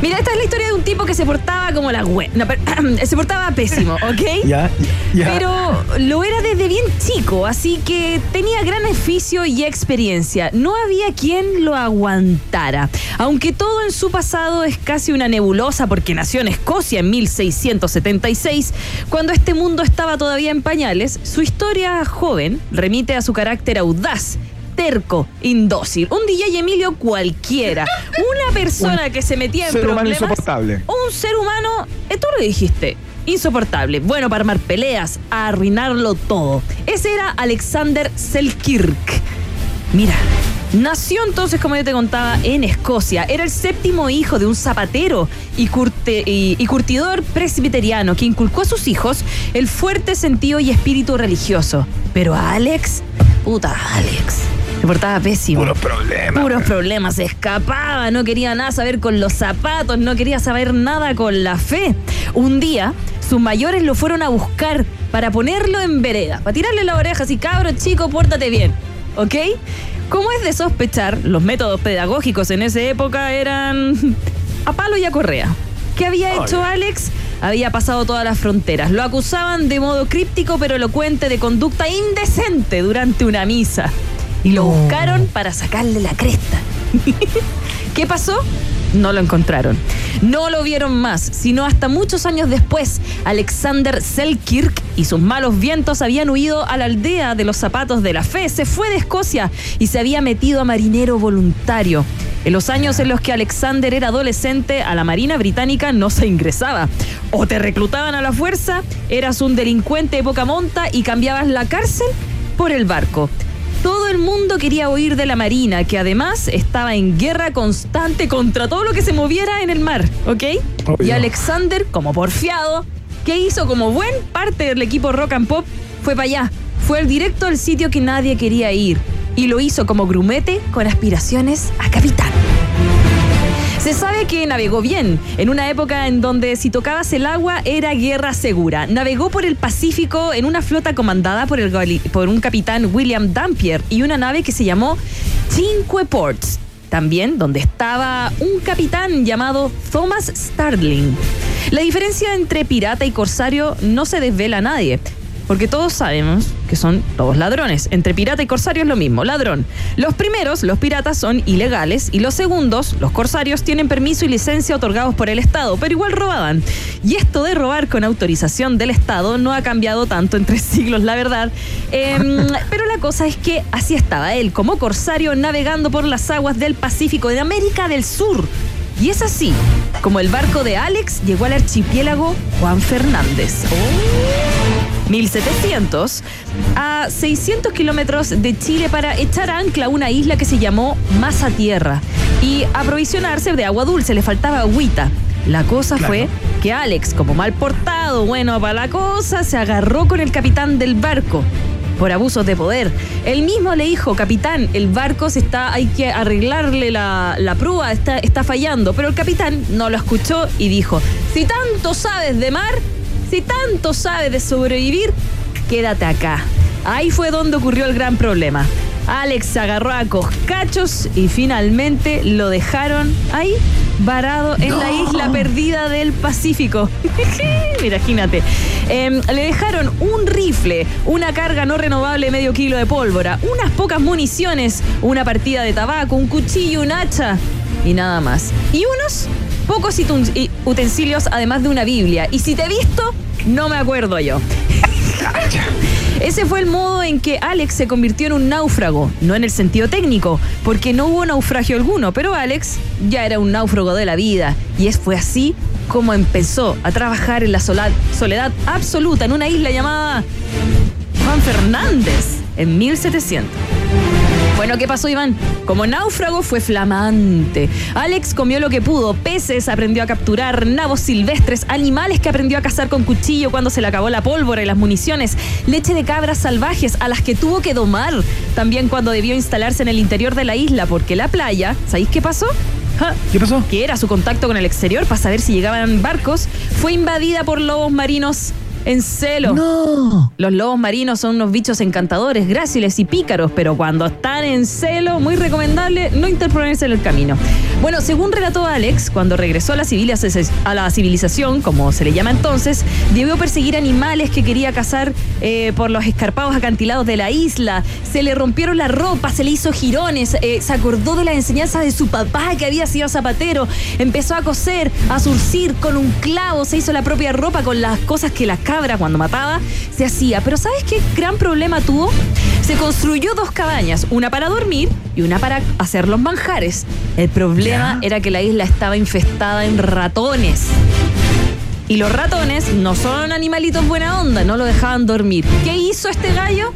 Mira, esta es la historia de un tipo que se portaba como la web. No, pero, *clears throat* se portaba pésimo, *laughs* ¿ok? Ya, ya. Pero lo era desde bien chico, así que tenía gran oficio y experiencia. No había quien lo aguantara. Aunque todo en su pasado es casi una nebulosa porque nació en Escocia en 1676, cuando este mundo estaba todavía en pañales, su historia joven remite a su carácter audaz terco, indócil, un DJ Emilio cualquiera, una persona que se metía en ser humano problemas, insoportable. un ser humano, eh, tú lo dijiste, insoportable, bueno para armar peleas, a arruinarlo todo. Ese era Alexander Selkirk. Mira, nació entonces, como yo te contaba, en Escocia. Era el séptimo hijo de un zapatero y, curte- y- y curtidor presbiteriano que inculcó a sus hijos el fuerte sentido y espíritu religioso. Pero a Alex, puta Alex, se portaba pésimo. Puros problemas. Puros problemas, se escapaba, no quería nada saber con los zapatos, no quería saber nada con la fe. Un día, sus mayores lo fueron a buscar para ponerlo en vereda, para tirarle la oreja así, cabro chico, pórtate bien, ¿ok? Como es de sospechar, los métodos pedagógicos en esa época eran a palo y a correa. ¿Qué había hecho Alex? Había pasado todas las fronteras. Lo acusaban de modo críptico pero elocuente de conducta indecente durante una misa. Y lo buscaron para sacarle la cresta. *laughs* ¿Qué pasó? no lo encontraron. No lo vieron más, sino hasta muchos años después, Alexander Selkirk y sus malos vientos habían huido a la aldea de los zapatos de la fe, se fue de Escocia y se había metido a marinero voluntario. En los años en los que Alexander era adolescente, a la Marina Británica no se ingresaba. O te reclutaban a la fuerza, eras un delincuente de poca monta y cambiabas la cárcel por el barco. Todo el mundo quería huir de la Marina, que además estaba en guerra constante contra todo lo que se moviera en el mar, ¿ok? Obvio. Y Alexander, como porfiado, ¿qué hizo como buen parte del equipo Rock and Pop? Fue para allá, fue al directo al sitio que nadie quería ir. Y lo hizo como grumete con aspiraciones a capitán. Se sabe que navegó bien, en una época en donde si tocabas el agua era guerra segura. Navegó por el Pacífico en una flota comandada por, el, por un capitán William Dampier y una nave que se llamó Cinque Ports. También donde estaba un capitán llamado Thomas Starling. La diferencia entre pirata y corsario no se desvela a nadie. Porque todos sabemos que son todos ladrones. Entre pirata y corsario es lo mismo, ladrón. Los primeros, los piratas, son ilegales y los segundos, los corsarios, tienen permiso y licencia otorgados por el Estado, pero igual robaban. Y esto de robar con autorización del Estado no ha cambiado tanto en tres *laughs* siglos, la verdad. Em, *laughs* pero la cosa es que así estaba él, como corsario, navegando por las aguas del Pacífico de América del Sur. Y es así, como el barco de Alex llegó al archipiélago Juan Fernández. 1700 a 600 kilómetros de Chile para echar ancla a una isla que se llamó Masa Tierra y aprovisionarse de agua dulce, le faltaba agüita. La cosa fue que Alex, como mal portado, bueno para la cosa, se agarró con el capitán del barco por abusos de poder. Él mismo le dijo, capitán, el barco se está, hay que arreglarle la, la prúa, está, está fallando. Pero el capitán no lo escuchó y dijo, si tanto sabes de mar, si tanto sabes de sobrevivir, quédate acá. Ahí fue donde ocurrió el gran problema. Alex agarró a coscachos y finalmente lo dejaron ahí varado en la isla perdida del Pacífico. *laughs* Imagínate. Em, le dejaron un rifle, una carga no renovable de medio kilo de pólvora, unas pocas municiones, una partida de tabaco, un cuchillo, un hacha y nada más. Y unos pocos utensilios además de una Biblia. Y si te he visto, no me acuerdo yo. Ese fue el modo en que Alex se convirtió en un náufrago, no en el sentido técnico, porque no hubo naufragio alguno, pero Alex ya era un náufrago de la vida y es, fue así como empezó a trabajar en la soledad absoluta en una isla llamada Juan Fernández en 1700. Bueno, ¿qué pasó, Iván? Como náufrago fue flamante. Alex comió lo que pudo, peces aprendió a capturar, nabos silvestres, animales que aprendió a cazar con cuchillo cuando se le acabó la pólvora y las municiones, leche de cabras salvajes a las que tuvo que domar, también cuando debió instalarse en el interior de la isla, porque la playa, ¿sabéis qué pasó? ¿Qué pasó? que era su contacto con el exterior para saber si llegaban barcos, fue invadida por lobos marinos en celo. No. Los lobos marinos son unos bichos encantadores, gráciles y pícaros, pero cuando están en celo, muy recomendable no interponerse en el camino. Bueno, según relató Alex, cuando regresó a la, civiliza- a la civilización, como se le llama entonces, debió perseguir animales que quería cazar eh, por los escarpados acantilados de la isla. Se le rompieron la ropa, se le hizo girones, eh, se acordó de la enseñanza de su papá que había sido zapatero, empezó a coser, a surcir con un clavo, se hizo la propia ropa con las cosas que la cabra cuando mataba se hacía. Pero ¿sabes qué gran problema tuvo? Se construyó dos cabañas, una para dormir y una para hacer los manjares. El problema era que la isla estaba infestada en ratones. Y los ratones no son animalitos buena onda, no lo dejaban dormir. ¿Qué hizo este gallo?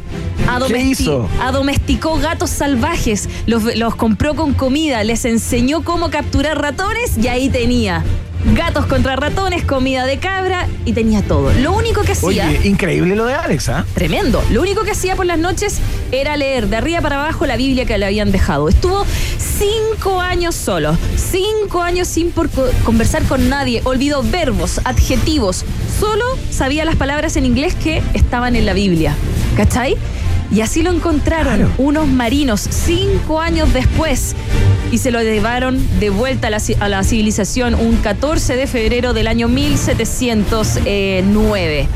Adomesti- hizo? Adomesticó gatos salvajes, los, los compró con comida, les enseñó cómo capturar ratones y ahí tenía gatos contra ratones, comida de cabra y tenía todo. Lo único que hacía... Oye, increíble lo de Alex, ¿ah? Tremendo. Lo único que hacía por las noches era leer de arriba para abajo la Biblia que le habían dejado. Estuvo cinco años solo, cinco años sin por co- conversar con nadie. Olvidó verbos, adjetivos. Solo sabía las palabras en inglés que estaban en la Biblia. ¿Cachai? Y así lo encontraron Claro. unos marinos cinco años después y se lo llevaron de vuelta a la, a la civilización un 14 de febrero del año 1709.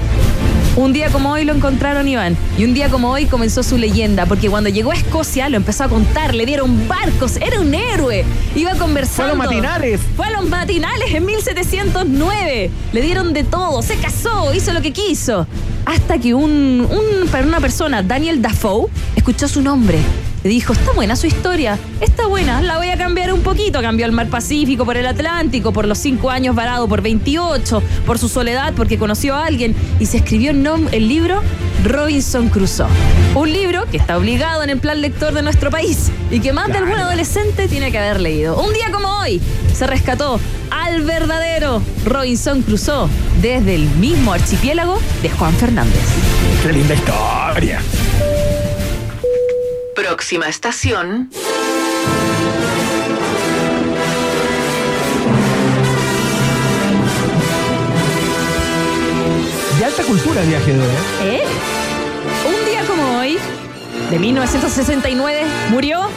Un día como hoy lo encontraron Iván. Y un día como hoy comenzó su leyenda, porque cuando llegó a Escocia lo empezó a contar, le dieron barcos, era un héroe. Iba conversando. Fue a los matinales. Fue a los matinales en 1709. Le dieron de todo, se casó, hizo lo que quiso. Hasta que un, un- una persona, Daniel Dafoe, escuchó su nombre. Le dijo, está buena su historia, está buena, la voy a cambiar un poquito. Cambió el mar Pacífico por el Atlántico, por los cinco años varado por 28, por su soledad, porque conoció a alguien. Y se escribió el, nom- el libro Robinson Crusoe. Un libro que está obligado en el plan lector de nuestro país y que más de algún adolescente tiene que haber leído. Un día como hoy se rescató al verdadero Robinson Crusoe desde el mismo archipiélago de Juan Fernández. Qué linda historia. Próxima estación. De alta cultura el viaje de hoy, ¿eh? ¿Eh? Un día como hoy, de 1969, murió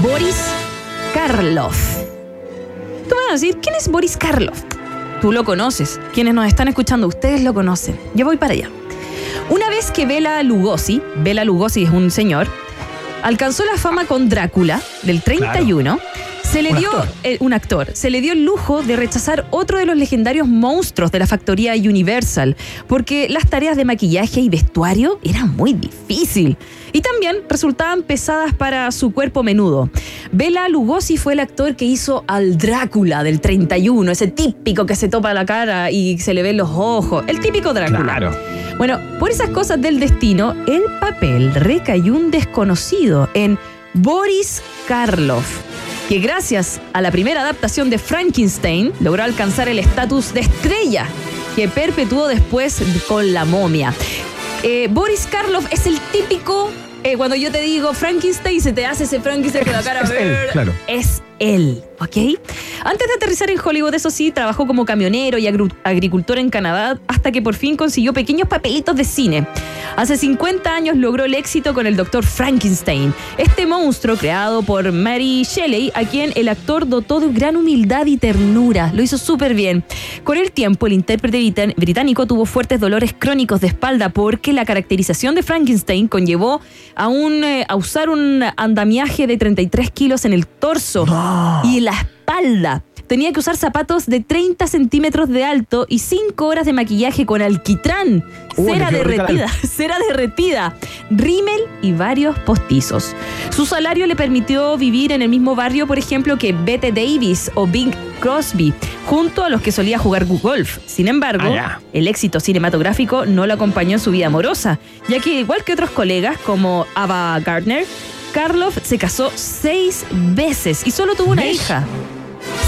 Boris Karloff. Decir, ¿quién es Boris Karloff? Tú lo conoces. Quienes nos están escuchando, ustedes lo conocen. Yo voy para allá. Una vez que Bela Lugosi, Bela Lugosi es un señor, alcanzó la fama con Drácula del 31, se le Un dio actor. eh, un actor, se le dio el lujo de rechazar otro de los legendarios monstruos de la factoría Universal, porque las tareas de maquillaje y vestuario eran muy difícil y también resultaban pesadas para su cuerpo menudo. Bela Lugosi fue el actor que hizo al Drácula del 31, ese típico que se topa la cara y se le ven los ojos, el típico Drácula. Claro. Bueno, por esas cosas del destino, el papel recayó un desconocido en Boris Karloff, que gracias a la primera adaptación de Frankenstein logró alcanzar el estatus de estrella que perpetuó después con la momia. Eh, Boris Karloff es el típico, eh, cuando yo te digo Frankenstein, se te hace ese Frankenstein con la cara Es él, claro. Es él, ¿ok? Antes de aterrizar en Hollywood, eso sí, trabajó como camionero y agricultor en Canadá hasta que por fin consiguió pequeños papelitos de cine. Hace 50 años logró el éxito con el Dr. Frankenstein, este monstruo creado por Mary Shelley, a quien el actor dotó de gran humildad y ternura. Lo hizo súper bien. Con el tiempo, el intérprete británico tuvo fuertes dolores crónicos de espalda porque la caracterización de Frankenstein conllevó a, un, eh, a usar un andamiaje de 33 kilos en el torso y la espalda. Tenía que usar zapatos de 30 centímetros de alto y 5 horas de maquillaje con alquitrán, Uh, cera derretida, *laughs* cera derretida, rímel y varios postizos. Su salario le permitió vivir en el mismo barrio, por ejemplo, que Bette Davis o Bing Crosby, junto a los que solía jugar golf. Sin embargo, Ah, el éxito cinematográfico no lo acompañó en su vida amorosa, ya que igual que otros colegas como Ava Gardner, Karloff se casó seis veces y solo tuvo una ¿Ves? hija.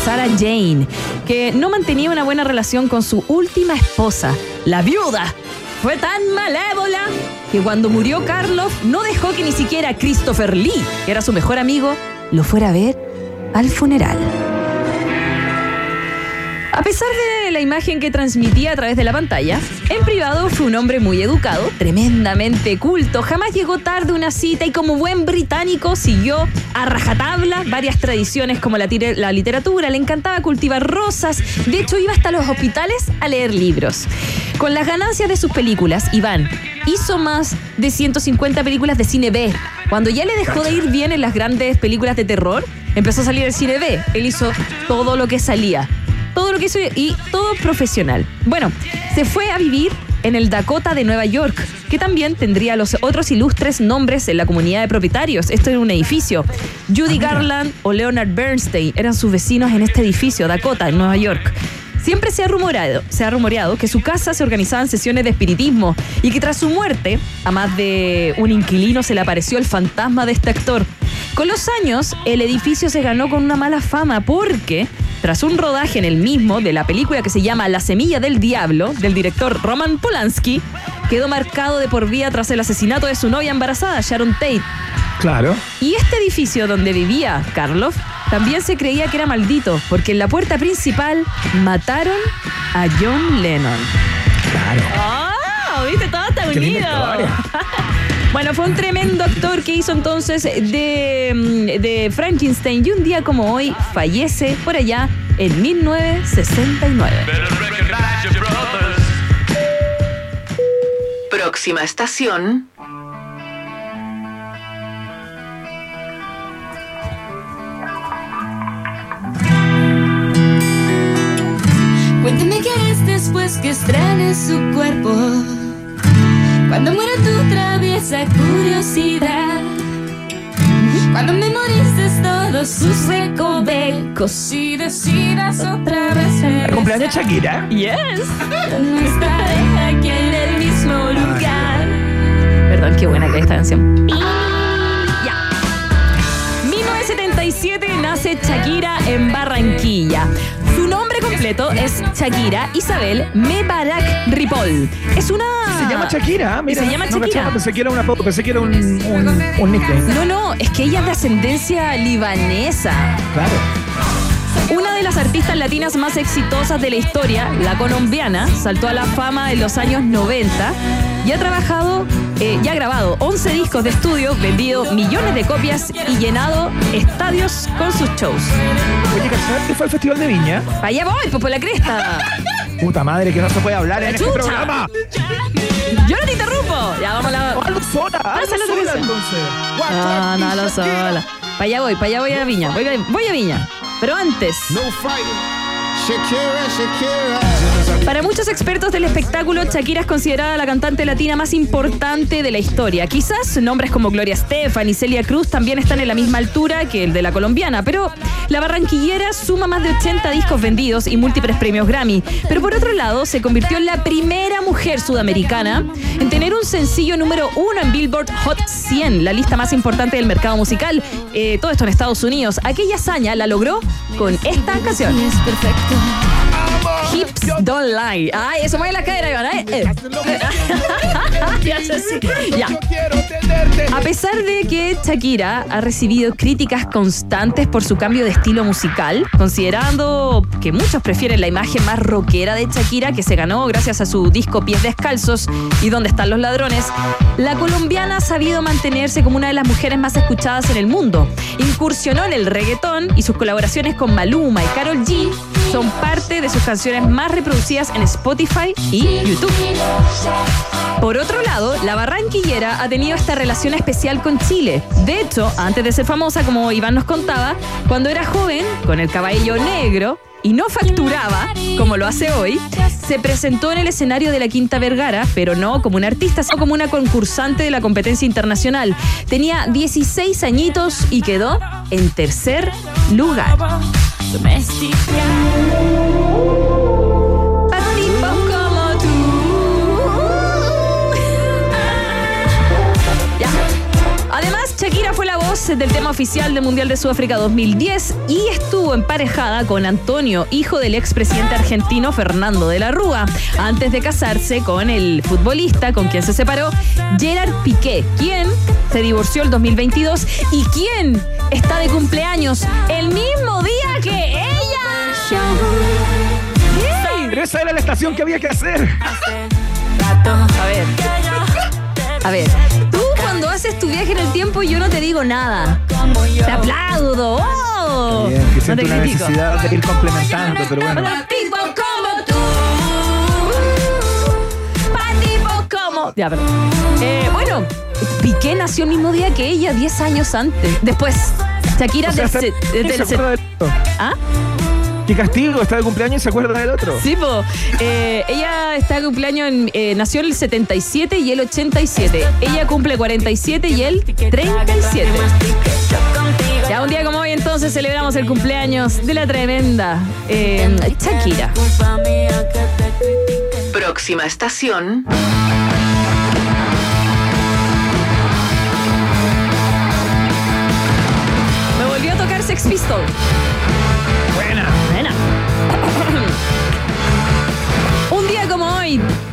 Sarah Jane, que no mantenía una buena relación con su última esposa, la viuda. Fue tan malévola que cuando murió Karloff no dejó que ni siquiera Christopher Lee, que era su mejor amigo, lo fuera a ver al funeral. A pesar de la imagen que transmitía a través de la pantalla, en privado fue un hombre muy educado, tremendamente culto, jamás llegó tarde una cita y como buen británico siguió a rajatabla varias tradiciones como la, la literatura, le encantaba cultivar rosas, de hecho iba hasta los hospitales a leer libros. Con las ganancias de sus películas, Iván hizo más de 150 películas de cine B. Cuando ya le dejó de ir bien en las grandes películas de terror, empezó a salir el cine B. Él hizo todo lo que salía lo que hizo y todo profesional. Bueno, se fue a vivir en el Dakota de Nueva York, que también tendría los otros ilustres nombres en la comunidad de propietarios. Esto era un edificio. Judy Garland o Leonard Bernstein eran sus vecinos en este edificio, Dakota, en Nueva York. Siempre se ha rumoreado, se ha rumoreado que su casa se organizaban sesiones de espiritismo y que tras su muerte, a más de un inquilino se le apareció el fantasma de este actor. Con los años, el edificio se ganó con una mala fama porque, tras un rodaje en el mismo de la película que se llama La Semilla del Diablo, del director Roman Polanski, quedó marcado de por vida tras el asesinato de su novia embarazada, Sharon Tate. Claro. Y este edificio donde vivía Karloff también se creía que era maldito, porque en la puerta principal mataron a John Lennon. Claro. ¡Ah! ¿Viste? Todo está unido. *laughs* Bueno, fue un tremendo actor que hizo entonces de, mm, de Frankenstein y un día como hoy fallece por allá en 1969. Próxima estación. Cuéntame qué harás después que extrañes su cuerpo. Cuando muera tu traviesa curiosidad. Cuando memorices todos sus recovecos y decidas otra vez. ¿Cumpleaños Shakira? Yes. *laughs* No estaré aquí en el mismo lugar. Perdón, qué buena que es esta canción. 1977 nace Shakira en Barranquilla. Su nombre completo es Shakira Isabel Mebarak Ripoll. Es una. Se llama Shakira, mira. Se llama no Shakira. cachaba, pensé que era una foto, pensé que era un, un, un nickname. No, no, es que ella es de ascendencia libanesa. Claro. Una de las artistas latinas más exitosas de la historia, la colombiana, saltó a la fama en los años 90 y ha trabajado, eh, ya ha grabado 11 discos de estudio, vendido millones de copias y llenado estadios con sus shows. Oye, ¿cachaste que fue al Festival de Viña? Allá voy, pues por la cresta. Puta madre, que no se puede hablar en este programa. Yo no te interrumpo. Ya vamos a la. Hazlo sola, hazlo Pásalo, sola, entonces. No, no, no sola. Para allá voy, para allá voy a Viña. Voy, a- voy a Viña. Pero antes. Para muchos expertos del espectáculo, Shakira es considerada la cantante latina más importante de la historia. Quizás nombres como Gloria Estefan y Celia Cruz también están en la misma altura que el de la colombiana, pero la barranquillera suma más de 80 discos vendidos y múltiples premios Grammy. Pero por otro lado, se convirtió en la primera mujer sudamericana en tener un sencillo número uno en Billboard Hot 100, la lista más importante del mercado musical. Eh, todo esto en Estados Unidos. Aquella hazaña la logró con esta canción. Es perfecto. Hips Don't Lie. Ay, eso mueve la cadera, Iván. ¿eh? Eh. *laughs* Ya. A pesar de que Shakira ha recibido críticas constantes por su cambio de estilo musical, considerando que muchos prefieren la imagen más rockera de Shakira que se ganó gracias a su disco Pies Descalzos y Dónde están los ladrones, la colombiana ha sabido mantenerse como una de las mujeres más escuchadas en el mundo. Incursionó en el reggaetón y sus colaboraciones con Maluma y Karol G son parte de sus canciones más reproducidas en Spotify y YouTube. Por otro lado, la barranquillera ha tenido esta relación especial con Chile. De hecho, antes de ser famosa, como Iván nos contaba, cuando era joven, con el cabello negro y no facturaba, como lo hace hoy, se presentó en el escenario de la Quinta Vergara, pero no como una artista, sino como una concursante de la competencia internacional. Tenía 16 añitos y quedó en tercer lugar. Voz del tema oficial del Mundial de Sudáfrica 2010 y estuvo emparejada con Antonio, hijo del expresidente argentino Fernando de la Rúa, antes de casarse con el futbolista con quien se separó, Gerard Piqué, quien se divorció el 2022 y quien está de cumpleaños el mismo día que ella. Esa era la estación que había que hacer. A ver. A ver, haces tu viaje en el tiempo yo no te digo nada. Te aplaudo. ¡Oh! Bien, que no siento te una critico. necesidad de ir complementando, pero bueno. Para tipos como tú. Para tipos como. Ya, perdón. Eh, bueno, Piqué nació el mismo día que ella, 10 años antes. Después, Shakira O sea, del se- del ¿se se- del? ¿Ah? ¿Qué castigo? Está de cumpleaños y se acuerda del otro. Sí, po. Eh, ella está de cumpleaños, en- eh, nació en el 77 y el 87. Ella cumple 47 y él 37. Ya un día como hoy entonces celebramos el cumpleaños de la tremenda eh, Shakira. Próxima estación. Me volvió a tocar Sex Pistol.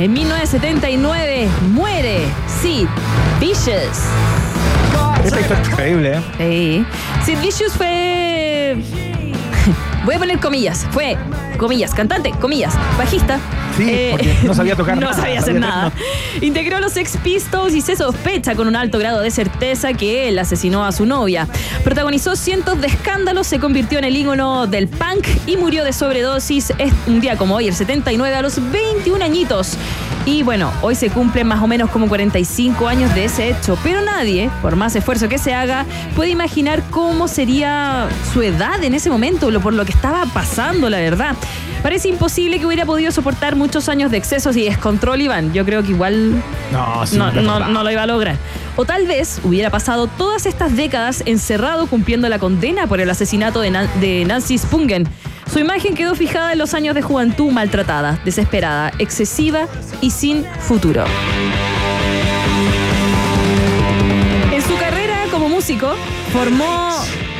En 1979, muere Sid Vicious. Esta historia es increíble, ¿eh? Sí. Sid Vicious fue. Voy a poner comillas. Fue, comillas, cantante, comillas, bajista. Sí, porque no sabía tocar *laughs* No nada, sabía hacer sabía nada. Integró los Sex Pistols y se sospecha con un alto grado de certeza que él asesinó a su novia. Protagonizó cientos de escándalos, se convirtió en el ícono del punk y murió de sobredosis un día como hoy, el 79, a los 21 añitos. Y bueno, hoy se cumplen más o menos como 45 años de ese hecho, pero nadie, por más esfuerzo que se haga, puede imaginar cómo sería su edad en ese momento, lo por lo que estaba pasando, la verdad. Parece imposible que hubiera podido soportar muchos años de excesos y descontrol, Iván. Yo creo que igual No, no, no- no lo iba a lograr. O tal vez hubiera pasado todas estas décadas encerrado cumpliendo la condena por el asesinato de, Nan- de Nancy Spungen. Su imagen quedó fijada en los años de juventud maltratada, desesperada, excesiva y sin futuro. En su carrera como músico, formó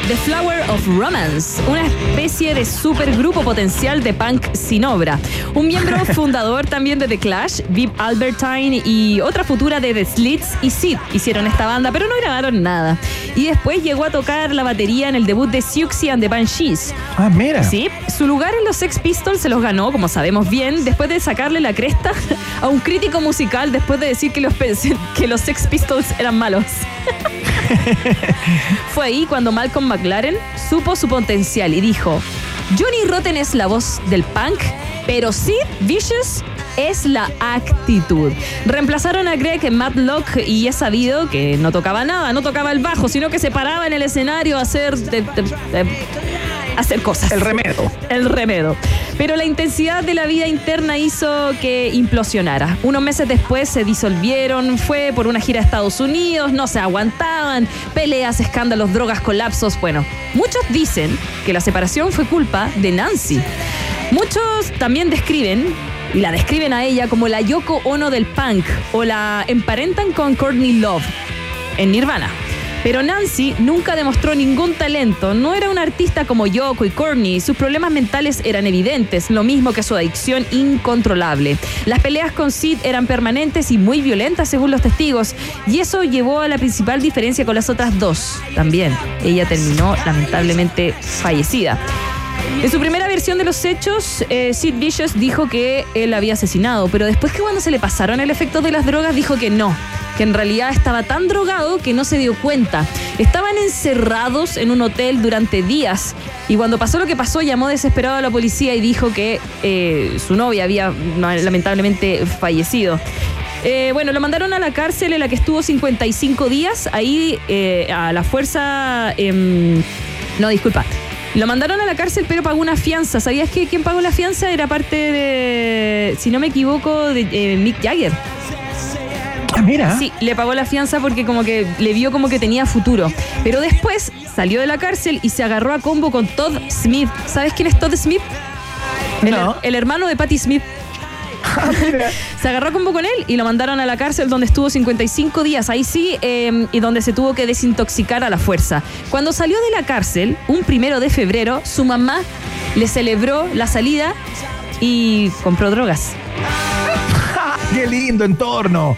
The Flower of Romance, una especie de supergrupo potencial de punk sin obra. Un miembro *laughs* fundador también de The Clash, Viv Albertine y otra futura de The Slits y Sid hicieron esta banda, pero no grabaron nada. Y después llegó a tocar la batería en el debut de Siouxsie and the Banshees. Ah, mira. Sí, su lugar en los Sex Pistols se los ganó, como sabemos bien, después de sacarle la cresta *laughs* a un crítico musical después de decir que los, que los Sex Pistols eran malos. *laughs* *laughs* Fue ahí cuando Malcolm McLaren supo su potencial y dijo, Johnny Rotten es la voz del punk, pero Sid Vicious es la actitud. Reemplazaron a Greg en Matlock y es sabido que no tocaba nada, no tocaba el bajo, sino que se paraba en el escenario a hacer, de- de- de- hacer cosas. El remedo. El remedo. Pero la intensidad de la vida interna hizo que implosionara. Unos meses después se disolvieron, fue por una gira a Estados Unidos, no se aguantaban, peleas, escándalos, drogas, colapsos. Bueno, muchos dicen que la separación fue culpa de Nancy. Muchos también describen, y la describen a ella como la Yoko Ono del punk, o la emparentan con Courtney Love en Nirvana. Pero Nancy nunca demostró ningún talento, no era una artista como Yoko y Courtney, sus problemas mentales eran evidentes, lo mismo que su adicción incontrolable. Las peleas con Sid eran permanentes y muy violentas según los testigos, y eso llevó a la principal diferencia con las otras dos. También, ella terminó lamentablemente fallecida. En su primera versión de los hechos, eh, Sid Vicious dijo que él había asesinado, pero después que cuando se le pasaron el efecto de las drogas dijo que no, que en realidad estaba tan drogado que no se dio cuenta. Estaban encerrados en un hotel durante días y cuando pasó lo que pasó llamó desesperado a la policía y dijo que eh, su novia había lamentablemente fallecido. Eh, bueno, lo mandaron a la cárcel en la que estuvo 55 días, ahí a la fuerza... em, no, disculpa. Lo mandaron a la cárcel, pero pagó una fianza. ¿Sabías que quien pagó la fianza era parte de, si no me equivoco, de eh, Mick Jagger? Ah, mira. Sí, le pagó la fianza porque como que le vio como que tenía futuro. Pero después salió de la cárcel y se agarró a combo con Todd Smith. ¿Sabes quién es Todd Smith? El, No. el hermano de Patti Smith. *laughs* Se agarró combo con él y lo mandaron a la cárcel donde estuvo 55 días, ahí sí, eh, y donde se tuvo que desintoxicar a la fuerza. Cuando salió de la cárcel, un primero de febrero, su mamá le celebró la salida y compró drogas. *laughs* Qué lindo entorno.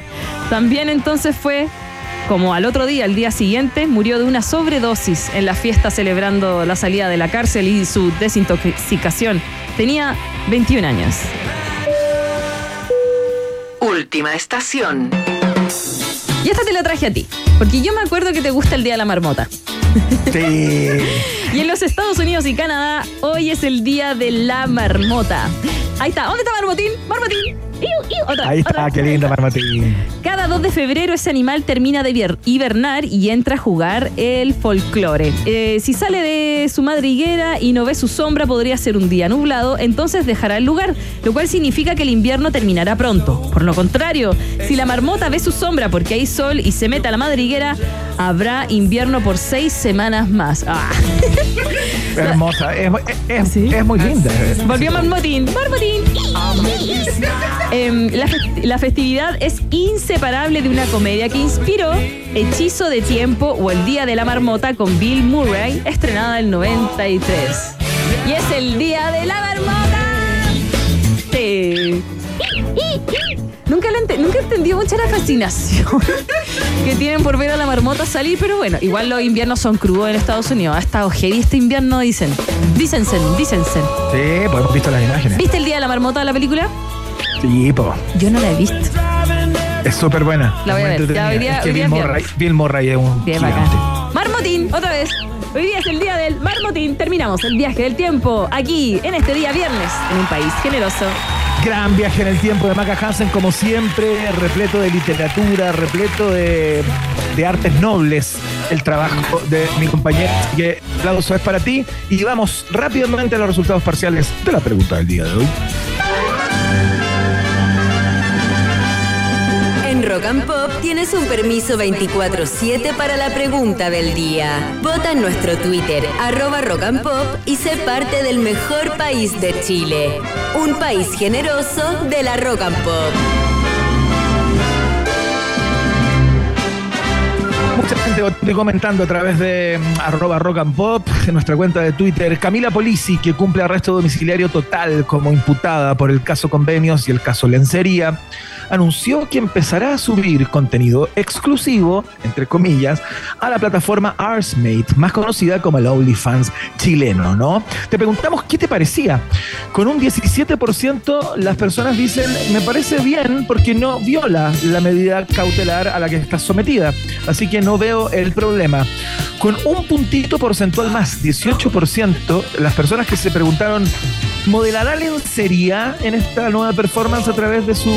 También entonces fue como al otro día, el día siguiente, murió de una sobredosis en la fiesta celebrando la salida de la cárcel y su desintoxicación. Tenía 21 años. Última estación. Y esta te la traje a ti, porque yo me acuerdo que te gusta el Día de la Marmota. Sí. *laughs* Y en los Estados Unidos y Canadá, hoy es el Día de la Marmota. Ahí está, ¿dónde está Marmotín? Marmotín. Otra, Ahí otra. está, qué lindo, Marmotín. Cada 2 de febrero ese animal termina de hiber- hibernar y entra a jugar el folclore. Eh, si sale de su madriguera y no ve su sombra, podría ser un día nublado, entonces dejará el lugar, lo cual significa que el invierno terminará pronto. Por lo contrario, si la marmota ve su sombra porque hay sol y se mete a la madriguera, habrá invierno por seis semanas más. Ah. *laughs* Hermosa. Es, es- Sí. es muy linda. Volvió Marmotín. Marmotín. Em, la, la festividad es inseparable de una comedia que inspiró Hechizo de Tiempo o El Día de la Marmota con Bill Murray, estrenada en el 93. Y es el Día de la Marmota. Nunca, lo ente- nunca entendí mucho la fascinación *laughs* que tienen por ver a la marmota salir, pero bueno, igual los inviernos son crudos en Estados Unidos. Ha estado heavy este invierno, dicen. Dícense, dícense. Sí, pues hemos visto las imágenes. ¿Viste el Día de la Marmota de la película? Sí, po. Yo no la he visto. Es súper buena. La voy a ver. Ya, entretenida. hoy día- es que hoy día Bill viernes. Bill Murray es un Bien gigante. bacán. Marmotín, otra vez. Hoy día es el día del Marmotín. Terminamos el viaje del tiempo aquí, en este día viernes, en un país generoso. Gran viaje en el tiempo de Maca Hansen, como siempre, repleto de literatura, repleto de, de artes nobles, el trabajo de mi compañero. Así que aplauso es para ti. Y vamos rápidamente a los resultados parciales de la pregunta del día de hoy. Rock and Pop tienes un permiso 24-7 para la pregunta del día. Vota en nuestro Twitter, arroba Rock and Pop, y sé parte del mejor país de Chile. Un país generoso de la Rock and Pop. Mucha gente comentando a través de mm, arroba rock and pop en nuestra cuenta de Twitter. Camila Polisi, que cumple arresto domiciliario total como imputada por el caso convenios y el caso lencería, anunció que empezará a subir contenido exclusivo, entre comillas, a la plataforma Arsmate, más conocida como el OnlyFans chileno, ¿no? Te preguntamos qué te parecía. Con un 17% las personas dicen, me parece bien porque no viola la medida cautelar a la que estás sometida. Así que no veo el problema. Con un puntito porcentual más, 18%, las personas que se preguntaron, ¿modelará lencería en esta nueva performance a través de su,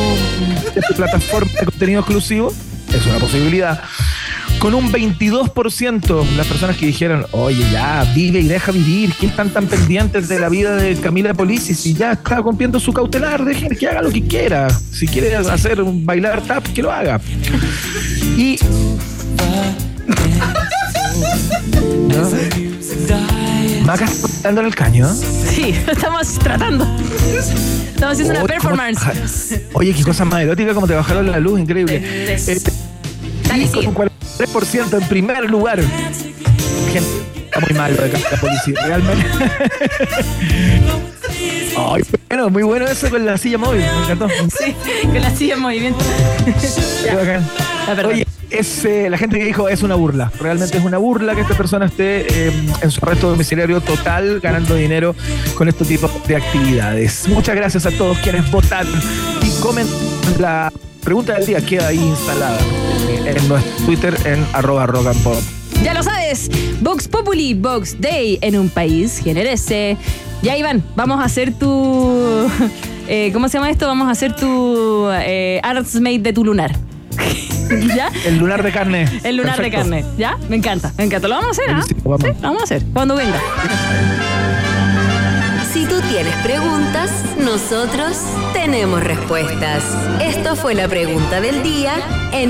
de su plataforma de contenido exclusivo? Es una posibilidad. Con un 22% las personas que dijeron, oye, ya, vive y deja vivir, ¿qué están tan pendientes de la vida de Camila Polisi? Si ya está cumpliendo su cautelar, dejen que haga lo que quiera. Si quiere hacer un bailar tap, que lo haga. Y *laughs* Maca está dando el caño. Sí, *laughs* estamos tratando. Estamos haciendo una Oye, ¿cómo- performance. Oye, qué cosa más erótica como te bajaron la luz, increíble. Eh, Dale, y sigue. con 43% en primer lugar. Gente, está muy mal la policía, realmente. *laughs* Ay, bueno, muy bueno eso con la silla móvil, me encantó. Sí, con la silla en movimiento. Perdón. Oye, es, eh, la gente que dijo es una burla. Realmente es una burla que esta persona esté eh, en su arresto domiciliario total ganando dinero con este tipo de actividades. Muchas gracias a todos quienes votaron y comenten la pregunta del día. Queda ahí instalada en nuestro Twitter en arroba rock and pop. Ya lo sabes, Vox Populi, Vox Day en un país generese. Ya, Iván, vamos a hacer tu. *laughs* eh, ¿Cómo se llama esto? Vamos a hacer tu Artsmate de tu lunar. *laughs* ¿Ya? El lunar de carne. El lunar Perfecto. de carne. ¿Ya? Me encanta, me encanta. Lo vamos a hacer, ¿ah? Buenísimo, vamos. Sí, lo vamos a hacer. Cuando venga. Si tú tienes preguntas, nosotros tenemos respuestas. Esto fue la pregunta del día en un